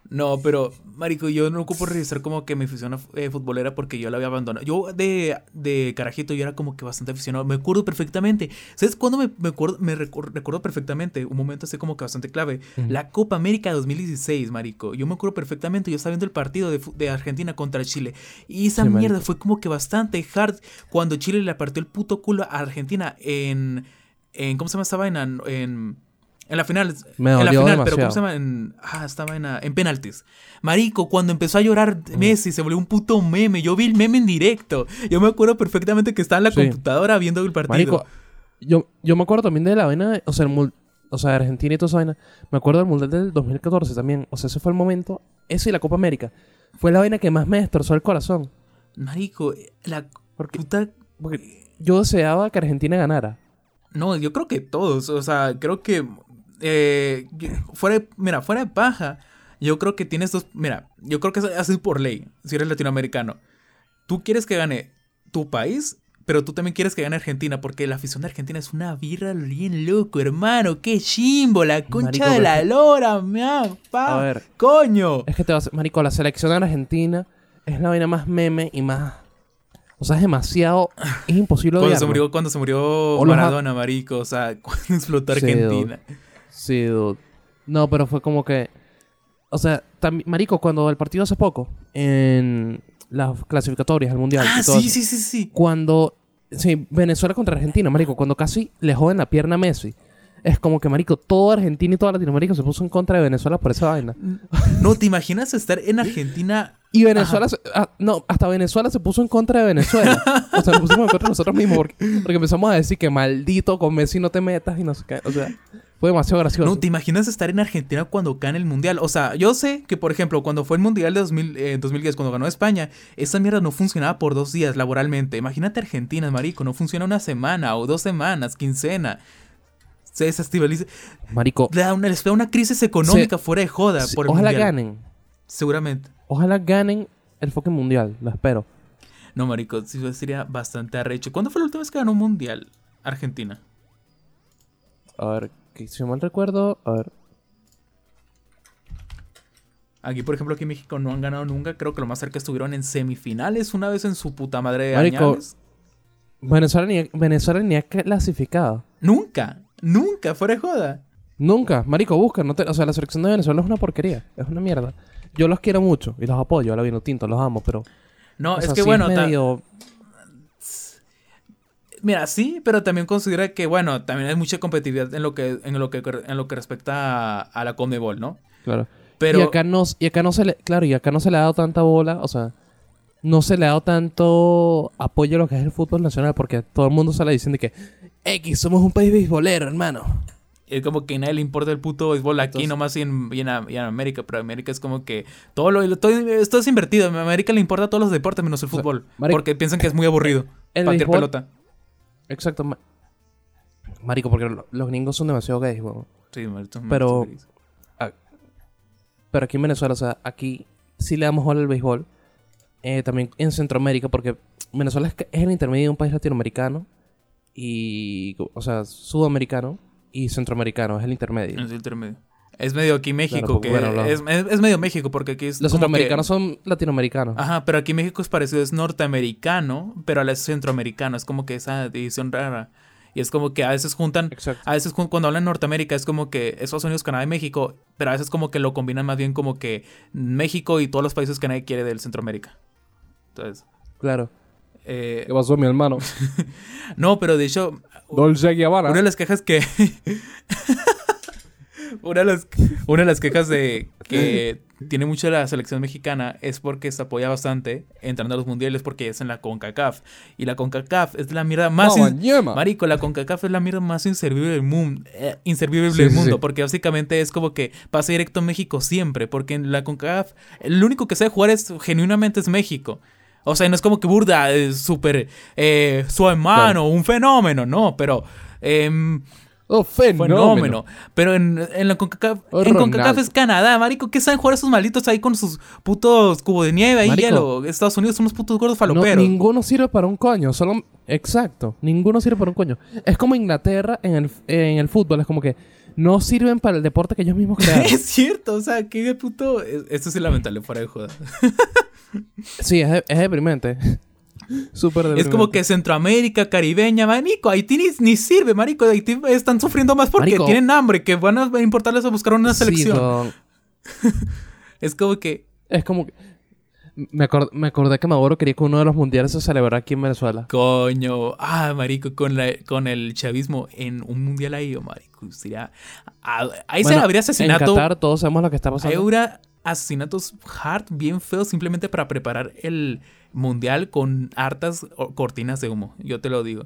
no, pero marico, yo no ocupo registrar como que mi afición eh, futbolera porque yo la había abandonado. Yo de, de carajito yo era como que bastante aficionado. Me acuerdo perfectamente. ¿Sabes cuándo me, me acuerdo me recor- recuerdo perfectamente? Un momento así como que bastante clave. La Copa América 2016, marico. Yo me acuerdo perfectamente. Yo estaba viendo el partido de, de Argentina contra Chile. Y esa Sí, mierda marico. fue como que bastante hard cuando Chile le partió el puto culo a Argentina en... en ¿Cómo se llama esta vaina? En... En la final, Me en la final, pero ¿cómo se llama? En, ah, estaba en, en penaltis. Marico, cuando empezó a llorar Messi, se volvió un puto meme. Yo vi el meme en directo. Yo me acuerdo perfectamente que estaba en la Sí. computadora viendo el partido. Marico, yo, yo me acuerdo también de la vaina, o sea, el o sea, Argentina y toda esa vaina. Me acuerdo del Mundial del 2014 también. O sea, ese fue el momento. Eso y la Copa América. Fue la vaina que más me destrozó el corazón. Marico, la Porque- puta... Porque yo deseaba que Argentina ganara. No, yo creo que todos. O sea, creo que... eh, fuera de- mira, fuera de paja, yo creo que tienes dos... Mira, yo creo que es así por ley, si eres latinoamericano. Tú quieres que gane tu país, pero tú también quieres que gane Argentina, porque la afición de Argentina es una birra bien loco, hermano. ¡Qué chimbo! La concha Marico, de la lora, mea, pa, A ver. coño. Es que te vas... Marico, la selección de Argentina es la vaina más meme y más... O sea, es demasiado... Es imposible Cuando se murió, cuando se murió Maradona, marico. O sea, cuando explotó Argentina. Sí, dude. No, pero fue como que. O sea, Marico, cuando el partido hace poco, en las clasificatorias al mundial. Ah, y todo sí, sí, sí, sí. Cuando. Sí, Venezuela contra Argentina, Marico, cuando casi le joden la pierna a Messi. Es como que, Marico, toda Argentina y toda Latinoamérica se puso en contra de Venezuela por esa vaina. No, ¿te imaginas estar en Argentina? Y Venezuela, se- ah, no, hasta Venezuela se puso en contra de Venezuela. o sea, nos pusimos en contra de nosotros mismos porque, porque empezamos a decir que maldito con Messi no te metas y no sé qué. O sea, fue demasiado gracioso. No, ¿te imaginas estar en Argentina cuando gane el mundial? O sea, yo sé que, por ejemplo, cuando fue el mundial de 2000, eh, 2010, cuando ganó España, esa mierda no funcionaba por dos días laboralmente. Imagínate Argentina, marico, no funciona una semana o dos semanas, quincena. Se desestabiliza. Marico, Le da una, les da una crisis económica fuera de joda sí, por el ojalá mundial. ganen. Seguramente. Ojalá ganen el fucking mundial, lo espero. No, marico, sí sería bastante arrecho. ¿Cuándo fue la última vez que ganó un mundial Argentina? A ver, que si mal recuerdo, a ver. Aquí, por ejemplo, aquí en México no han ganado nunca. Creo que lo más cerca estuvieron en semifinales una vez en su puta madre de Marico, añales. Venezuela ni, Venezuela ni ha clasificado. Nunca, nunca, fuera de joda. Nunca, marico, busca, no te- o sea, la selección de Venezuela es una porquería, es una mierda. Yo los quiero mucho y los apoyo, a la vino tinto, los amo, pero No, o es que sí bueno, medio- mira, sí, pero también considera que, bueno, también hay mucha competitividad en lo que, en lo que, en lo que respecta a, a la Conmebol, ¿no? claro. Pero y acá no y acá no se le, claro, y acá no se le ha dado tanta bola, o sea, no se le ha dado tanto apoyo a lo que es el fútbol nacional porque todo el mundo sale diciendo que X somos un país beisbolero, hermano. Es como que a nadie le importa el puto béisbol aquí Entonces- nomás y en, y en, y en América, pero América es como que todo lo todo, esto es invertido. A América le importa todos los deportes menos el fútbol. porque piensan que es muy aburrido. el patear pelota. Exacto. ma- Marico, porque lo- los gringos son demasiado gays, weón. Sí, marico, Pero- marico. Ah, Pero aquí en Venezuela, o sea, aquí sí le damos bola al béisbol. Eh, también en Centroamérica, porque Venezuela es, es el intermedio de un país latinoamericano y, o sea, sudamericano y centroamericano, es el intermedio. Es el intermedio. Es medio aquí México, que bueno, es, es- es medio México, porque aquí es Los que- centroamericanos son latinoamericanos. Ajá, pero aquí México es parecido, es norteamericano, pero a la vez centroamericano, es como que esa división rara. Y es como que a veces juntan, Exacto. a veces cu- cuando hablan Norteamérica es como que Estados Unidos, Canadá y México, pero a veces como que lo combinan más bien como que México y todos los países que nadie quiere del Centroamérica. Entonces, Claro. eh, ¿Qué pasó, mi hermano? no, pero de hecho, Dolce Gabbana. una de las quejas que... una, de las, una de las quejas de que tiene mucho la selección mexicana es porque se apoya bastante entrando a los mundiales porque es en la CONCACAF. Y la CONCACAF es la mierda más... Mamá, in-. Marico, la CONCACAF es la mierda más inservible del mundo. eh, inservible Sí, del sí, mundo. sí. Porque básicamente es como que pasa directo a México siempre. Porque en la CONCACAF, el único que sabe jugar es genuinamente es México. O sea, no es como que burda, es súper eh, su hermano, un fenómeno, no, pero em, Oh, fenómeno. fenómeno. Pero en, en la CONCACAF, Oh, en CONCACAF es Canadá, marico, ¿qué saben jugar esos malditos ahí con sus putos cubos de nieve Marico. hielo? Estados Unidos son unos putos gordos No, faloperos. ninguno sirve para un coño. Solo... Exacto. Ninguno sirve para un coño. Es como Inglaterra en el, en el fútbol. Es como que no sirven para el deporte que ellos mismos crearon. es cierto, o sea, qué puto... es- Esto es lamentable, fuera de joda. sí, es, de- es deprimente. Súper deprimente. Es como que Centroamérica, Caribeña, marico, Haití ni, ni sirve, marico. Haití están sufriendo más porque Marico. tienen hambre, que van a importarles a buscar una selección. es como que... es como que... Me, acor- me acordé que Maduro quería que uno de los mundiales se celebrara aquí en Venezuela. Coño, ah, marico, con, la, con el chavismo en un mundial ahí, oh, marico, sería... ah, ahí se Bueno, habría En asesinato... Qatar todos sabemos lo que está Ahí pasando. hubiera asesinatos hard bien feos simplemente para preparar el mundial con hartas o- cortinas de humo, yo te lo digo.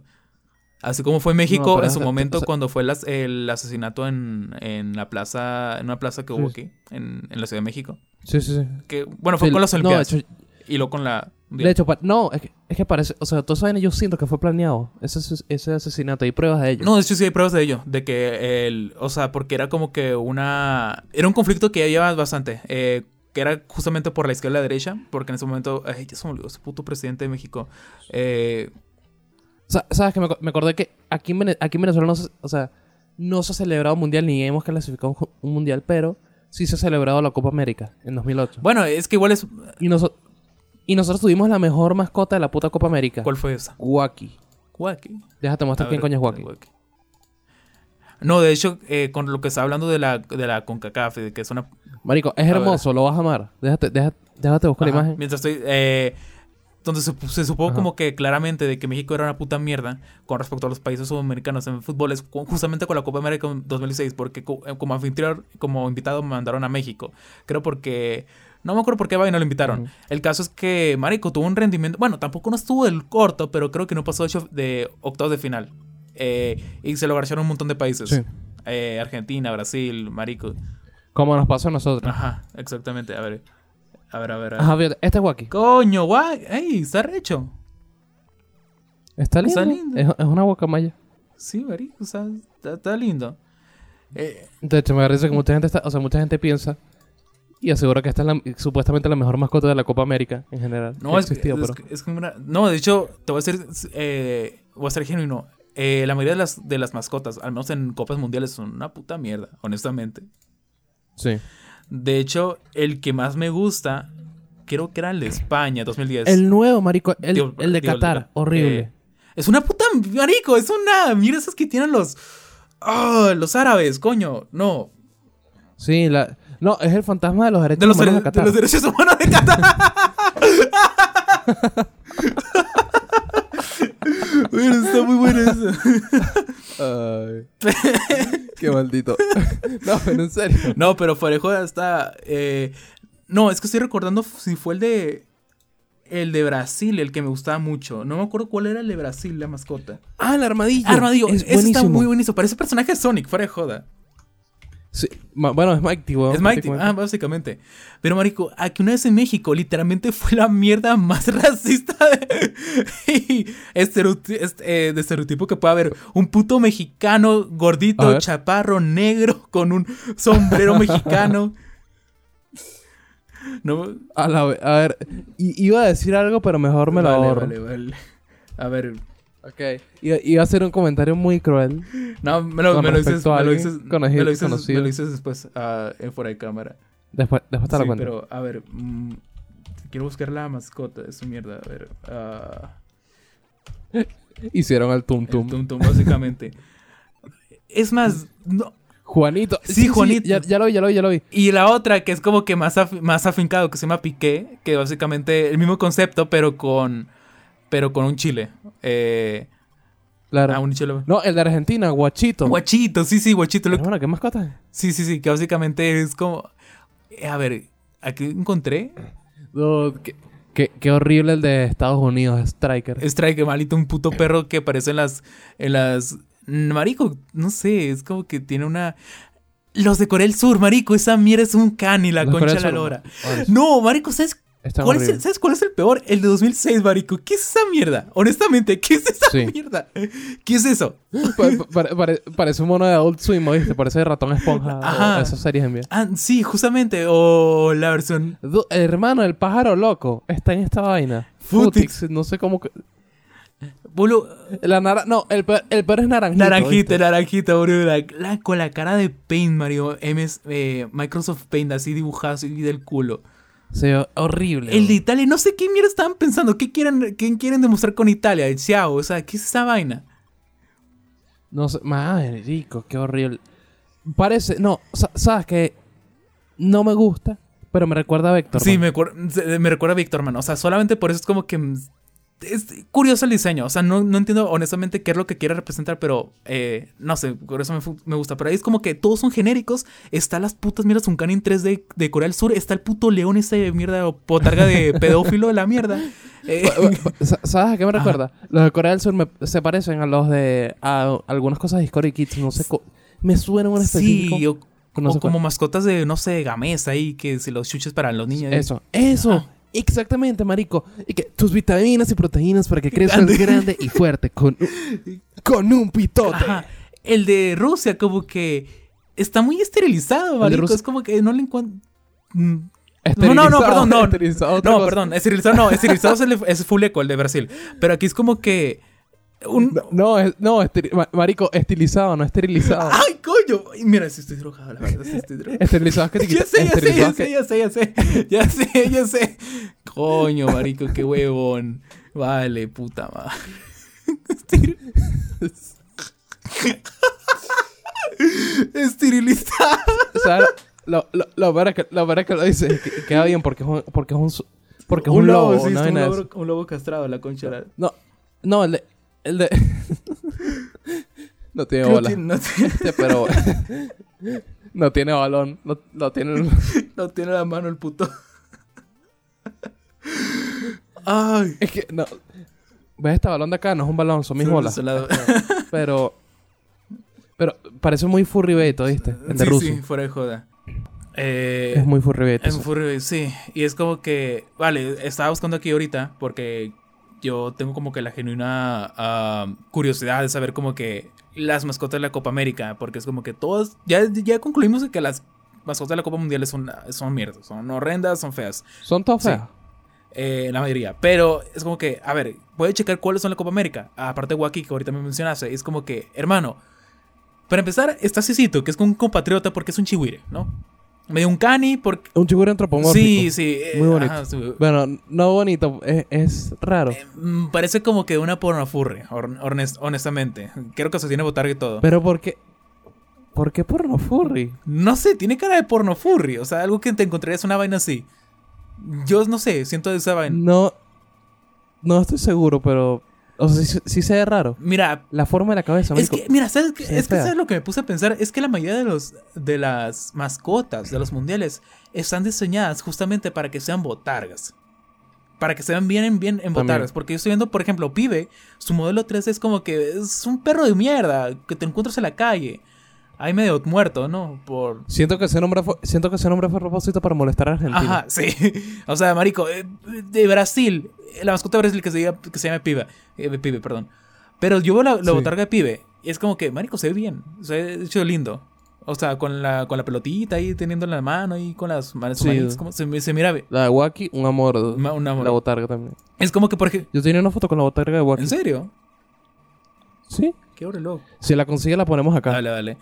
Así como fue México en su momento o sea- cuando fue las- el asesinato en, en la plaza, en una plaza que hubo Sí. aquí, en, en la Ciudad de México. Sí, sí, sí. Que, bueno, fue Sí, con las no, Olimpiadas. hecho, y luego con la... de hecho, no, es que, es que parece, o sea, esa vaina yo siento que fue planeado. Ese, ese- ese asesinato, hay pruebas de ello. No, de hecho sí hay pruebas de ello, de que el, o sea, porque era como que una, era un conflicto que ya llevaba bastante, eh, que era justamente por la izquierda y la derecha, porque en ese momento, ay, ya se me olvidó, ese puto presidente de México, eh, Sa- ¿Sabes que me, aco- me acordé que aquí en, aquí en Venezuela no se, o sea, no se ha celebrado un mundial ni hemos clasificado un, mundial, pero sí se ha celebrado la Copa América en 2008. bueno, es que igual es, Y, noso- y nosotros tuvimos la mejor mascota de la puta Copa América. ¿cuál fue esa? Guaki. Guaki. Déjate mostrar quién coño es Guaki. No, de hecho, eh, con lo que está hablando de la, de la CONCACAF, de que es una Marico, es hermoso, lo vas a amar. Déjate, déjate, déjate buscar la imagen. Mientras estoy. Eh, donde se, se supo Ajá. como que claramente de que México era una puta mierda con respecto a los países sudamericanos en fútbol, es justamente con la Copa América en 2006, porque eh, como anfitrión, como invitado me mandaron a México. Creo porque. No me acuerdo por qué va y no lo invitaron. El caso es que Marico tuvo un rendimiento. Bueno, tampoco no estuvo del corto, pero creo que no pasó de octavos de final. Eh, y se lo agradecieron un montón de países. Sí. Eh, Argentina, Brasil, Marico. Como nos pasó a nosotros. Ajá, exactamente. A ver. A ver, a ver. A ver. Ajá, fíjate, este es Guaki. Coño, guay. Ey, está recho. Está lindo. Está lindo. Es, es una guacamaya. Sí, marico, o sea, está, está lindo. Eh, De hecho, me parece que mucha gente está, o sea, mucha gente piensa y asegura que esta es la- supuestamente la mejor mascota de la Copa América en general. no, es, es, pero es una- no, de hecho, te voy a ser, eh, voy a ser genuino. Eh, la mayoría de las, de las mascotas, al menos en copas mundiales, son una puta mierda, honestamente. sí. De hecho, el que más me gusta, creo que era el de España, 2010. El nuevo, marico, el, Digo, el de digo, Qatar, eh, horrible. es una puta, marico, es una mierda esas que tienen los, ah, los árabes, coño, no. Sí, la no, es el fantasma de los derechos De los, humanos de dere- de Qatar. los derechos humanos de Qatar. bueno, está muy bueno eso. Ay. Qué maldito. no, pero en serio. No, pero fuera de joda está. eh, no, es que estoy recordando si fue el de. El de Brasil, el que me gustaba mucho. No me acuerdo cuál era el de Brasil, la mascota. Ah, el armadillo. Armadillo, es ese buenísimo. está muy buenísimo. Parece personaje de Sonic, fuera de joda. Sí, bueno, es Mighty, weón. Es Mighty, ah, básicamente. Pero, marico, aquí una vez en México, literalmente fue la mierda más racista de, eh, de estereotipo que puede haber. Un puto mexicano gordito, chaparro, negro, con un sombrero mexicano. No, A, la a ver, iba a decir algo, pero mejor me lo vale, ahorro. vale, vale. A ver, Ok. Iba, a hacer un comentario muy cruel. no, me lo, Con me lo dices, me lo dices, conocido- me lo dices, conocido. me lo dices después, ah, en fuera de cámara. Después, después te lo Sí, cuento. pero a ver, mm, quiero buscar la mascota de su mierda. A ver, ah, Hicieron el tum el tum. tum tum, básicamente. es más, no, Juanito. Sí, Juanito. ya, ya lo vi, ya lo vi, ya lo vi. y la otra que es como que más, af- más afincado, que se llama Piqué, que básicamente el mismo concepto, pero con, pero con un chile. Eh, Claro. ah, un chile. No, el de Argentina, Guachito. Guachito, sí, sí, guachito. Hermano, ¿qué mascota es? Sí, sí, sí, que básicamente es como... eh, A ver, aquí encontré No, qué, qué- qué horrible el de Estados Unidos, Striker. Strike, malito, un puto perro que aparece en las. En las. Marico, no sé, es como que tiene una. Los de Corea del Sur, marico, esa mierda es un can y la Los concha la lora. No, marico, ¿sabes Está cuál, es horrible. el, ¿sabes cuál es el peor? El de 2006, marico. ¿Qué es esa mierda? Honestamente, ¿qué es esa Sí. mierda? ¿Qué es eso? Pa- pa- pare- parece un mono de Adult Swim, ¿viste? Parece de ratón esponja. Ajá. esas series en. Ah, sí, justamente. O la versión. Du- hermano, el pájaro loco está en esta vaina. Futix. Futix. No sé cómo... que- Boludo, La nara... No, el, pe- el perro es naranjito. Naranjita, ¿viste? naranjita, boludo. La, la- con la cara de Paint, Mario. MS, eh, Microsoft Paint, así dibujado así del culo. Se ve horrible. El de. Italia, no sé qué mierda estaban pensando. ¿Qué quieren, qué quieren demostrar con Italia? El Xiao, o sea, ¿qué es esa vaina? No sé... Madre, rico, qué horrible. Parece... No, sa- sabes que no me gusta, Pero me recuerda a Vector. Sí, man. me, recuerda a Víctor, man. O sea, solamente por eso es como que. Es curioso el diseño. O sea, no, no entiendo honestamente qué es lo que quiere representar, pero eh, no sé, por eso me, me gusta. Pero ahí es como que todos son genéricos. Está las putas mierdas Uncanny en 3D de Corea del Sur. Está el puto león ese de mierda o potarga de pedófilo de la mierda. Eh, Sa- ¿Sabes a qué me recuerda? Los de Corea del Sur me- se parecen a los de a algunas cosas de Discovery Kids. No sé. Me suenan un específico. sí, o, no o sé como mascotas de, no sé, gamesa ahí, que si los chuches para los niños. Eso, eso. Ah. Exactamente, marico. Y que tus vitaminas y proteínas para que crezcas Grande. grande y fuerte con un, con un pitote. Ajá. El de Rusia, como que está muy esterilizado, marico. Es como que no le encuentro. No, no, no, Esterilizado, perdón, no. No, perdón, esterilizado no, esterilizado es full eco, el de Brasil. Pero aquí es como que. Un... No, no, es- no esteri- ma- marico, estilizado, no esterilizado. ¡Ay, coño! Mira, si estoy drogado, la verdad, sí estoy drogado. Esterilizado es que te Ya quita- sé, ya sé, esterilizado ya es que- sé, ya sé, ya sé. Ya sé, ya sé. Coño, marico, qué huevón. Vale, puta madre. Estir- Esterilizado. O sea, lo, lo, lo es que lo, que lo dice. que- Queda bien porque es un, porque es un, porque es un, lobo. sí, es un, lobo un lobo castrado, la concha. No, no, el de. El de no tiene bola. no, tiene, pero. no tiene balón. No, no tiene. no tiene la mano el puto. Ay. Es que no. ¿Ves este balón de acá? No es un balón, son mis Sí, bolas. la- Pero. Pero parece muy furry bait, ¿viste? El de sí, sí, fuera de joda. Eh, Es muy furry bait. Es furry, sí. Y es como que, vale, estaba buscando aquí ahorita porque yo tengo como que la genuina ah, curiosidad de saber como que las mascotas de la Copa América, porque es como que todas, ya, ya concluimos que las mascotas de la Copa Mundial son, son mierdas, son horrendas, son feas, Son todos Sí. feas. eh, la mayoría. Pero es como que, a ver, puede checar cuáles son la Copa América, aparte de Wacky, que ahorita me mencionaste, es como que, hermano, para empezar, está Cicito, que es un compatriota porque es un chihuire, ¿no? Medio un cani porque... Un chihuahua antropomórfico. Sí, sí. eh, Muy bonito. ajá, sí. Bueno, no bonito, es, es raro. Mm, Parece como que una pornofurry, honestamente. Creo que se tiene botarga y todo. Pero ¿por qué? ¿Por qué porno furry? No sé, tiene cara de pornofurry. O sea, algo que te encontrarías una vaina así. Yo no sé, siento esa vaina. No. No estoy seguro, pero. O sea, sí, sí se ve raro. Mira, La forma de la cabeza, es que, mira, ¿sabes qué? Sí, es que fea. ¿sabes lo que me puse a pensar? Es que la mayoría de los de las mascotas de los mundiales están diseñadas justamente para que sean botargas. Para que se vean bien, bien en botargas. Porque yo estoy viendo, por ejemplo, Pibe, su modelo 3 es como que es un perro de mierda que te encuentras en la calle. Ahí medio muerto, ¿no? Por... Siento que ese nombre fue, siento que ese nombre fue a propósito para molestar a Argentina. Ajá, sí. O sea, marico, eh, de Brasil, la mascota de Brasil que se, llama- que se llama Pibe, eh, Pibe, perdón. Pero yo veo la, la Sí. botarga de Pibe y es como que, marico, se ve bien, se ve hecho lindo. O sea, con la, con la pelotita ahí teniendo en la mano y con las manos Sí. manitas, como se, se mira. La de Wacky, un amor. Ma- un amor. La botarga también. Es como que, por ejemplo, Yo tenía una foto con la botarga de Wacky. ¿en serio? Sí. Qué hora loco. Si la consigue, la ponemos acá. Dale, dale.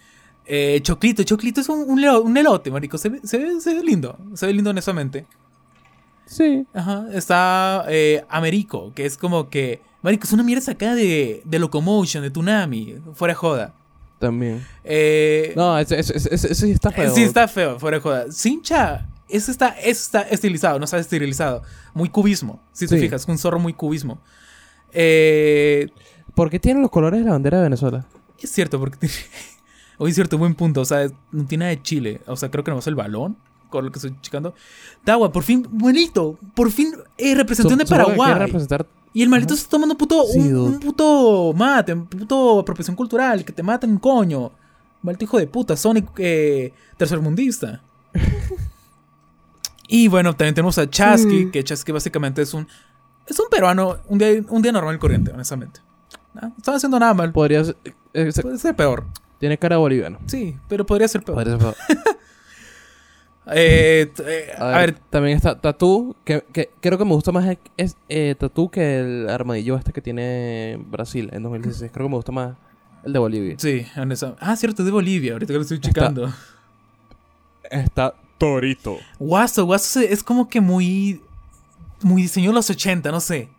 Eh, Choclito, Choclito es un, un, elote, marico. Se ve, se, ve, se ve lindo. Se ve lindo honestamente. Sí. Ajá. Está eh, Americo, que es como que. Marico, es una mierda sacada de, de Locomotion, de Tsunami. Fuera de joda. También. Eh, No, ese, ese, ese, ese sí está feo. sí, está feo, fuera de joda. Sincha, ese está, está estilizado, no está esterilizado. Muy cubismo, si te Sí. fijas. Un zorro muy cubismo. Eh, ¿Por qué tienen los colores de la bandera de Venezuela? es cierto, porque. tiene- Oye, es cierto, buen punto. O sea, no tiene nada de Chile. O sea, creo que no es el balón. Con lo que estoy checando. Tawa, por fin, bonito. Por fin, eh, representación de que Paraguay. representar... Y el maldito está tomando puto, Sí, un, puto mate, un puto apropiación cultural, que te matan, coño. Maldito hijo de puta, Sonic eh, tercermundista. y bueno, también tenemos a Chasky, que Chasky básicamente es un es un peruano, un día, un día normal y corriente, honestamente. No estaba haciendo nada mal. Podría ser... eh, Puede ser peor. Tiene cara boliviano. Sí, pero podría ser peor. Podría ser peor. Eh, eh, A, a ver, también está Tatú, que, que creo que me gusta más es, eh, Tatú que el armadillo este que tiene Brasil en 2016. Creo que me gusta más el de Bolivia. sí. Ah, cierto, es de Bolivia, ahorita que lo estoy checando. Está Torito. Guaso, Guaso es como que muy. Muy diseño de los 80, no sé.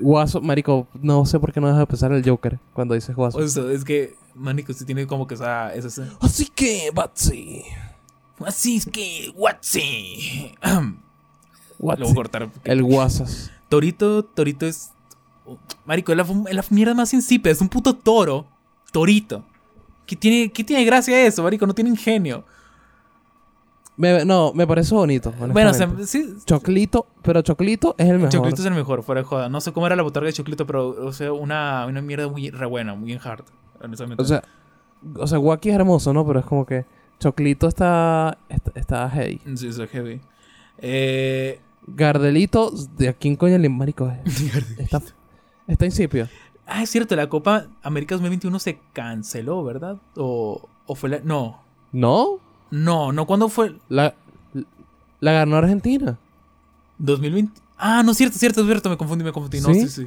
Guaso, marico, no sé por qué no deja de pensar el Joker cuando dices Guaso. O sea, es que, manico, sí tiene como que esa. esa, esa- Así que, Batsy. Así es que, Watsi. What? Lo voy a cortar. El guasas. Torito, Torito es. Marico, es la, es la mierda más insípida. Es un puto toro. Torito. ¿Qué tiene, ¿Qué tiene gracia eso, Marico? No tiene ingenio. Me- no, me parece bonito. Bueno, honestamente. sí. Choclito, pero Choclito es el mejor. Choclito es el mejor, fuera de joda. No sé cómo era la botarga de Choclito, pero, o sea, una, una mierda muy re buena, muy en hard. honestamente. O sea, o sea, Wacky es hermoso, ¿no? Pero es como que Choclito está, está, está heavy. Sí, eso es heavy. Eh, Gardelito, ¿de quién coño le marico es? está, está insípido. ah, es cierto, la Copa América 2021 se canceló, ¿verdad? O, o fue la. No, ¿No? No, no, ¿cuándo fue? La, la ganó Argentina. 2020. Ah, no, cierto, cierto, es cierto, me confundí, me confundí. No, sí, ¿Sí? sí.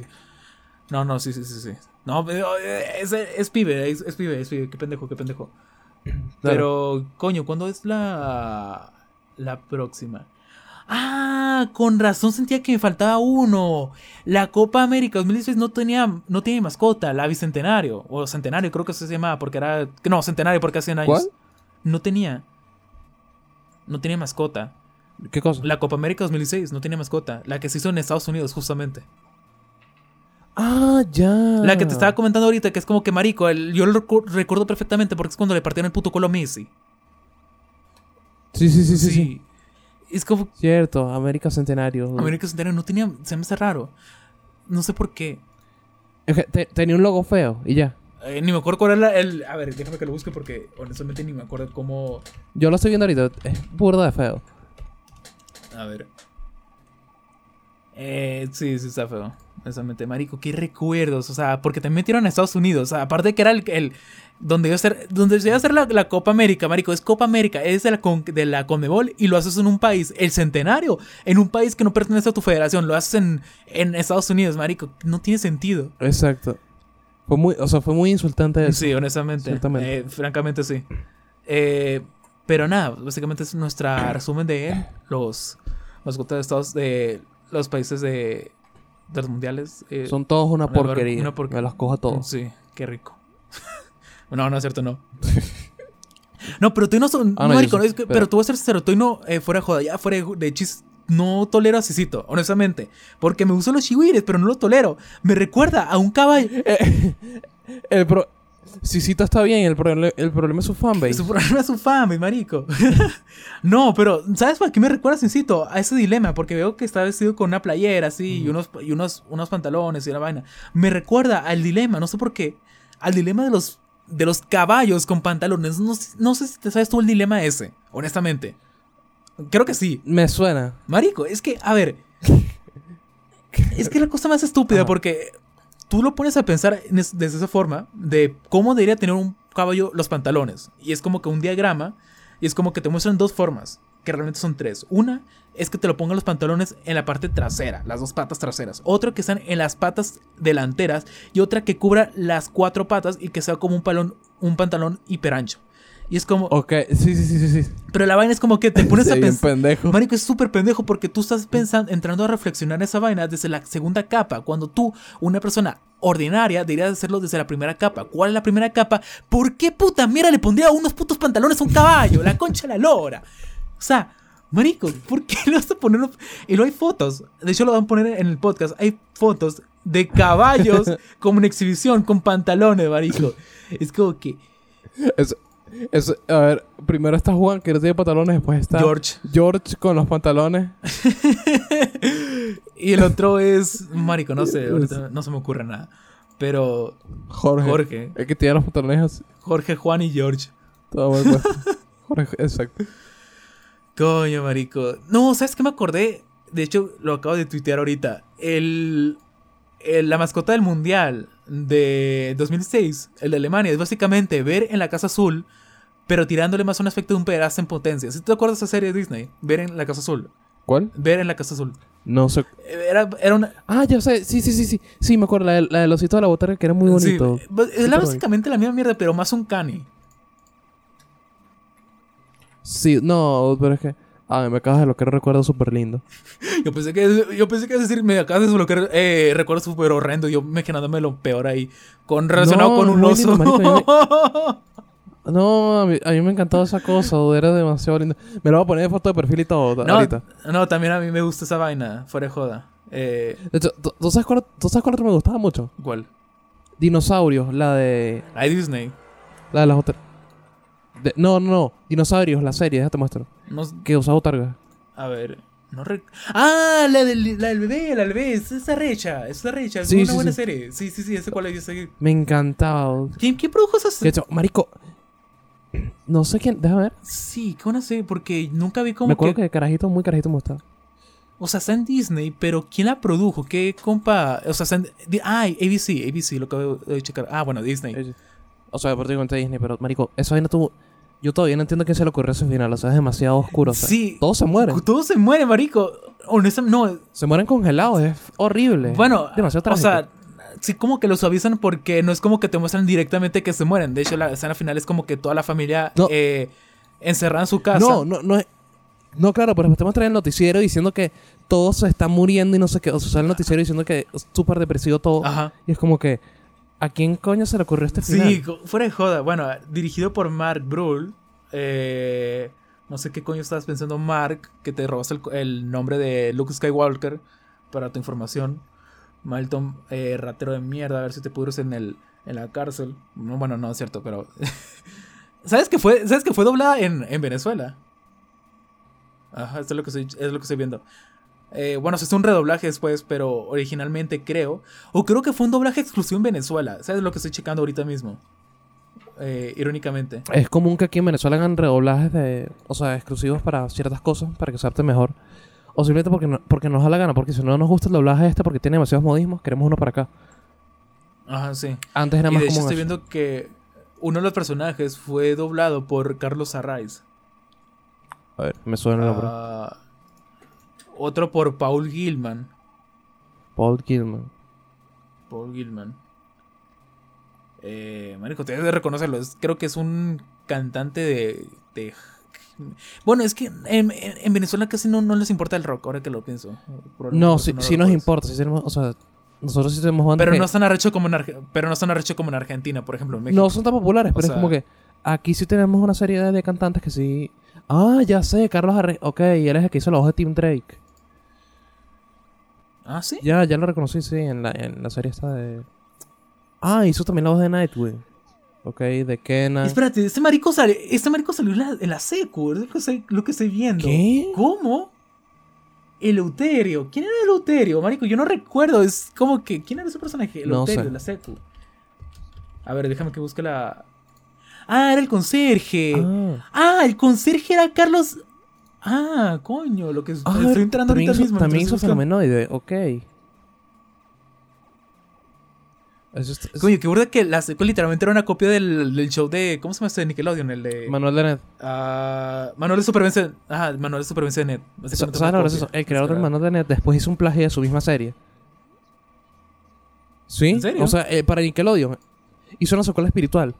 No, no, sí, sí, sí, sí. No, eh, es, es pibe, es, es pibe, es pibe. Qué pendejo, qué pendejo. Pero, coño, ¿cuándo es la, la próxima? Ah, con razón sentía que me faltaba uno. La Copa América 2016 no tenía, no tenía mascota, la Bicentenario. O Centenario, creo que se llamaba, porque era... No, Centenario, porque hace 100 años. ¿Cuál? No tenía. No tenía mascota. ¿Qué cosa? La Copa América 2016 no tenía mascota. La que se hizo en Estados Unidos, justamente. Ah, ya. La que te estaba comentando ahorita, que es como que marico, el- yo lo recu- recuerdo perfectamente porque es cuando le partieron el puto culo a Messi. Sí, sí, sí, sí, sí. Es como Cierto, América Centenario. América Centenario no tenía, se me hace raro. No sé por qué. Te- tenía un logo feo y ya. Eh, ni me acuerdo cuál era el. A ver, déjame que lo busque porque honestamente ni me acuerdo cómo. Yo lo estoy viendo ahorita. Es burda de feo. A ver. Eh, sí, sí, está feo. Honestamente, marico, qué recuerdos. O sea, porque te metieron a Estados Unidos. O sea, aparte de que era el. el- donde iba a ser, donde se iba a hacer la, la Copa América, marico, es Copa América, es de la, con- de la Conmebol y lo haces en un país, el centenario, en un país que no pertenece a tu federación, lo haces en, en Estados Unidos, marico, no tiene sentido. Exacto. Fue muy, o sea, fue muy insultante eso. Sí, honestamente. Eh, francamente sí. Eh, pero nada, básicamente es nuestra resumen de los mascotas de estados de los países de, de los mundiales. eh, Son todos una porquería. una porquería. Me los cojo a todos. Sí, qué rico. no, no es cierto, no. No, pero tú no son. Ah, no, marico, yo sí, es que- pero- pero... tú vas a ser sincero, tú no, eh, fuera de joda, ya fuera de, de chis, no tolero a Cicito, honestamente. Porque me gustan los chihuires, pero no lo tolero. Me recuerda a un caballo. El pro... Cicito está bien, el, proble- el problema es su fanbase. Su problema es su fama, marico. no, pero ¿sabes para qué me recuerda Cincito? A ese dilema, porque veo que está vestido con una playera así y, unos, y unos, unos pantalones y una vaina. Me recuerda al dilema, no sé por qué, al dilema de los, de los caballos con pantalones. No, sé- no sé si te sabes tú el dilema ese, honestamente. Creo que sí. Me suena. Marico, es que, a ver. es que la cosa más estúpida, Ajá. porque tú lo pones a pensar en es- desde esa forma de cómo debería tener un caballo los pantalones. Y es como que un diagrama, y es como que te muestran dos formas, que realmente son tres. Una es que te lo pongan los pantalones en la parte trasera, las dos patas traseras. Otra que están en las patas delanteras, y otra que cubra las cuatro patas y que sea como un, palón, un pantalón hiperancho. Y es como. Ok, sí, sí, sí, sí. sí. Pero la vaina es como que te pones a Sí, pensar. pendejo. Marico, es súper pendejo porque tú estás pensando, entrando a reflexionar esa vaina desde la segunda capa. Cuando tú, una persona ordinaria, deberías hacerlo desde la primera capa. ¿Cuál es la primera capa? ¿Por qué puta mierda le pondría unos putos pantalones a un caballo? La concha de la lora. O sea, Marico, ¿por qué le vas a poner? Y luego hay fotos. De hecho, lo van a poner en el podcast. Hay fotos de caballos como en exhibición con pantalones, Marico. Es como que. Es, es- a ver, primero está Juan, que no tiene pantalones, después está George. George con los pantalones. Y el otro es. Marico, no sé, ahorita no se me ocurre nada. Pero Jorge. Jorge. El que tiene los pantalones así. Jorge, Juan y George. Todo mal puesto. Jorge, exacto. Coño, marico. No, ¿sabes qué me acordé? De hecho, lo acabo de tuitear ahorita. El, el- la mascota del mundial de 2006, el de Alemania, es básicamente ver en la Casa Azul, pero tirándole más un aspecto de un pedazo en potencia. ¿Sí te acuerdas de esa serie de Disney? Ver en la Casa Azul. ¿Cuál? Ver en la Casa Azul. No sé. Era, era una. Ah, ya sé. Sí, sí, sí, sí. Sí, me acuerdo. La, de- la del osito de la botarga que era muy sí, bonito. es la- básicamente la misma mierda, pero más un cani. Sí, no, pero es que. Ah, me acabas de lo que recuerdo súper lindo. Yo pensé que yo pensé que decir, me acabas de desbloquear eh, recuerdo súper horrendo. Yo me generándome lo peor ahí. Con relacionado No, con un oso. lindo, marico, No, a mí, a mí me encantaba esa cosa, era demasiado linda. Me lo voy a poner de foto de perfil y todo No, ahorita. no, también a mí me gusta esa vaina, fuera de joda. Eh, De hecho, ¿tú, tú sabes cuál, ¿tú sabes cuál otro me gustaba mucho? ¿Cuál? Dinosaurios, la de... La de Disney. La de las otras... de- no, no, no. Dinosaurios, la serie, déjate muestro. No, Que usaba Utarga. a ver. No rec- ah, la del, la del bebé, la del bebé. Es esa recha. Es esa recha. Es Sí, una sí, buena sí. serie. Sí, sí, sí. Ese cuál es. ese- Me encantaba. ¿Quién, ¿Quién produjo esa De serie? hecho, marico... No sé quién... Déjame ver. Sí, qué buena serie. Porque nunca vi como Me acuerdo que... que... carajito, muy carajito me gustaba. O sea, está en Disney, pero ¿quién la produjo? ¿Qué compa? O sea, está en... Ah, ABC. ABC, lo acabo de checar. Ah, bueno, Disney. O sea, prácticamente Disney, pero marico, esa vaina tuvo... Yo todavía no entiendo qué se le ocurrió ese final. O sea, es demasiado oscuro. o sea, Sí. Todos se mueren. Todos se mueren, marico. Honestamente, no. Se mueren congelados. Es horrible. Bueno, demasiado o trágico. sea, sí como que lo suavizan porque no es como que te muestran directamente que se mueren. De hecho, la escena final es como que toda la familia No. eh, encerrada en su casa. No, no, no es... No, claro, pero te muestran el noticiero diciendo que todos se están muriendo y no sé qué. O sea, el noticiero diciendo que es súper depresivo todo. Ajá. Y es como que... ¿A quién coño se le ocurrió este final? Sí, fuera de joda. Bueno, dirigido por Mark Brühl. Eh, no sé qué coño estabas pensando, Mark, que te robaste el nombre de Luke Skywalker para tu información. Malton, eh, ratero de mierda, a ver si te pudres en, el, en la cárcel. No, bueno, no es cierto, pero... ¿Sabes que fue, ¿sabes que fue doblada en, en Venezuela? Ajá, esto es lo que estoy, es lo que estoy viendo. Eh, bueno, se hizo un redoblaje después, pero originalmente creo. O creo que fue un doblaje exclusivo en Venezuela. ¿Sabes lo que estoy checando ahorita mismo? Eh, irónicamente. Es común que aquí en Venezuela hagan redoblajes de... O sea, exclusivos para ciertas cosas, para que se adapte mejor. O simplemente porque, no, porque nos da la gana. Porque si no nos gusta el doblaje este porque tiene demasiados modismos, queremos uno para acá. Ajá, sí. Antes era Y más de hecho estoy viendo que uno de los personajes fue doblado por Carlos Arraiz. A ver, me suena el nombre. Ah, otro por Paul Gilman. Paul Gilman. Paul Gilman. Eh, marico, debes de reconocerlo. es- creo que es un cantante de, de- Bueno, es que en, en- en Venezuela casi no, no les importa el rock, ahora que lo pienso. No, por sí, eso sí nos importa. Sí tenemos, o sea, nosotros sí tenemos bandas Pero que no están arrecho como en Arge- pero no están arrecho como en Argentina, por ejemplo, en México. no son tan populares, O pero sea- es como que aquí sí tenemos una serie de, de cantantes que sí. Ah, ya sé, Carlos Arre. Ok, él es el que hizo la voz de Tim Drake. Ah, sí. Ya, ya lo reconocí, sí, en la, en la serie esta de. Ah, hizo también la voz de Nightwing. Ok, de Kenna. Espérate, este marico sale, este marico salió en la, en la secu, es lo que, estoy, lo que estoy viendo. ¿Qué? ¿Cómo? Eleuterio. ¿Quién era Eleuterio, marico? Yo no recuerdo, es como que ¿quién era ese personaje? No Eleuterio sé. de la secu. A ver, déjame que busque la Ah, era el conserje. Ah. Ah, el conserje era Carlos Ah, coño, lo que Ah, estoy entrando ahorita hizo, mismo. También hizo buscando. Fenomenoide, ok. Eso es- es- Coño, qué burda que la secu literalmente era una copia del, del show de ¿cómo se llama este de Nickelodeon? El de Manuel de Net. Ah, Manual de Supervivencia. Ajá, Manual de Supervivencia de. Básicamente ¿Sabes lo gracioso? El creador del. Manuel de Net después hizo un plagio de su misma serie. ¿Sí? ¿En serio? O sea, eh, para Nickelodeon. Hizo una secuela espiritual.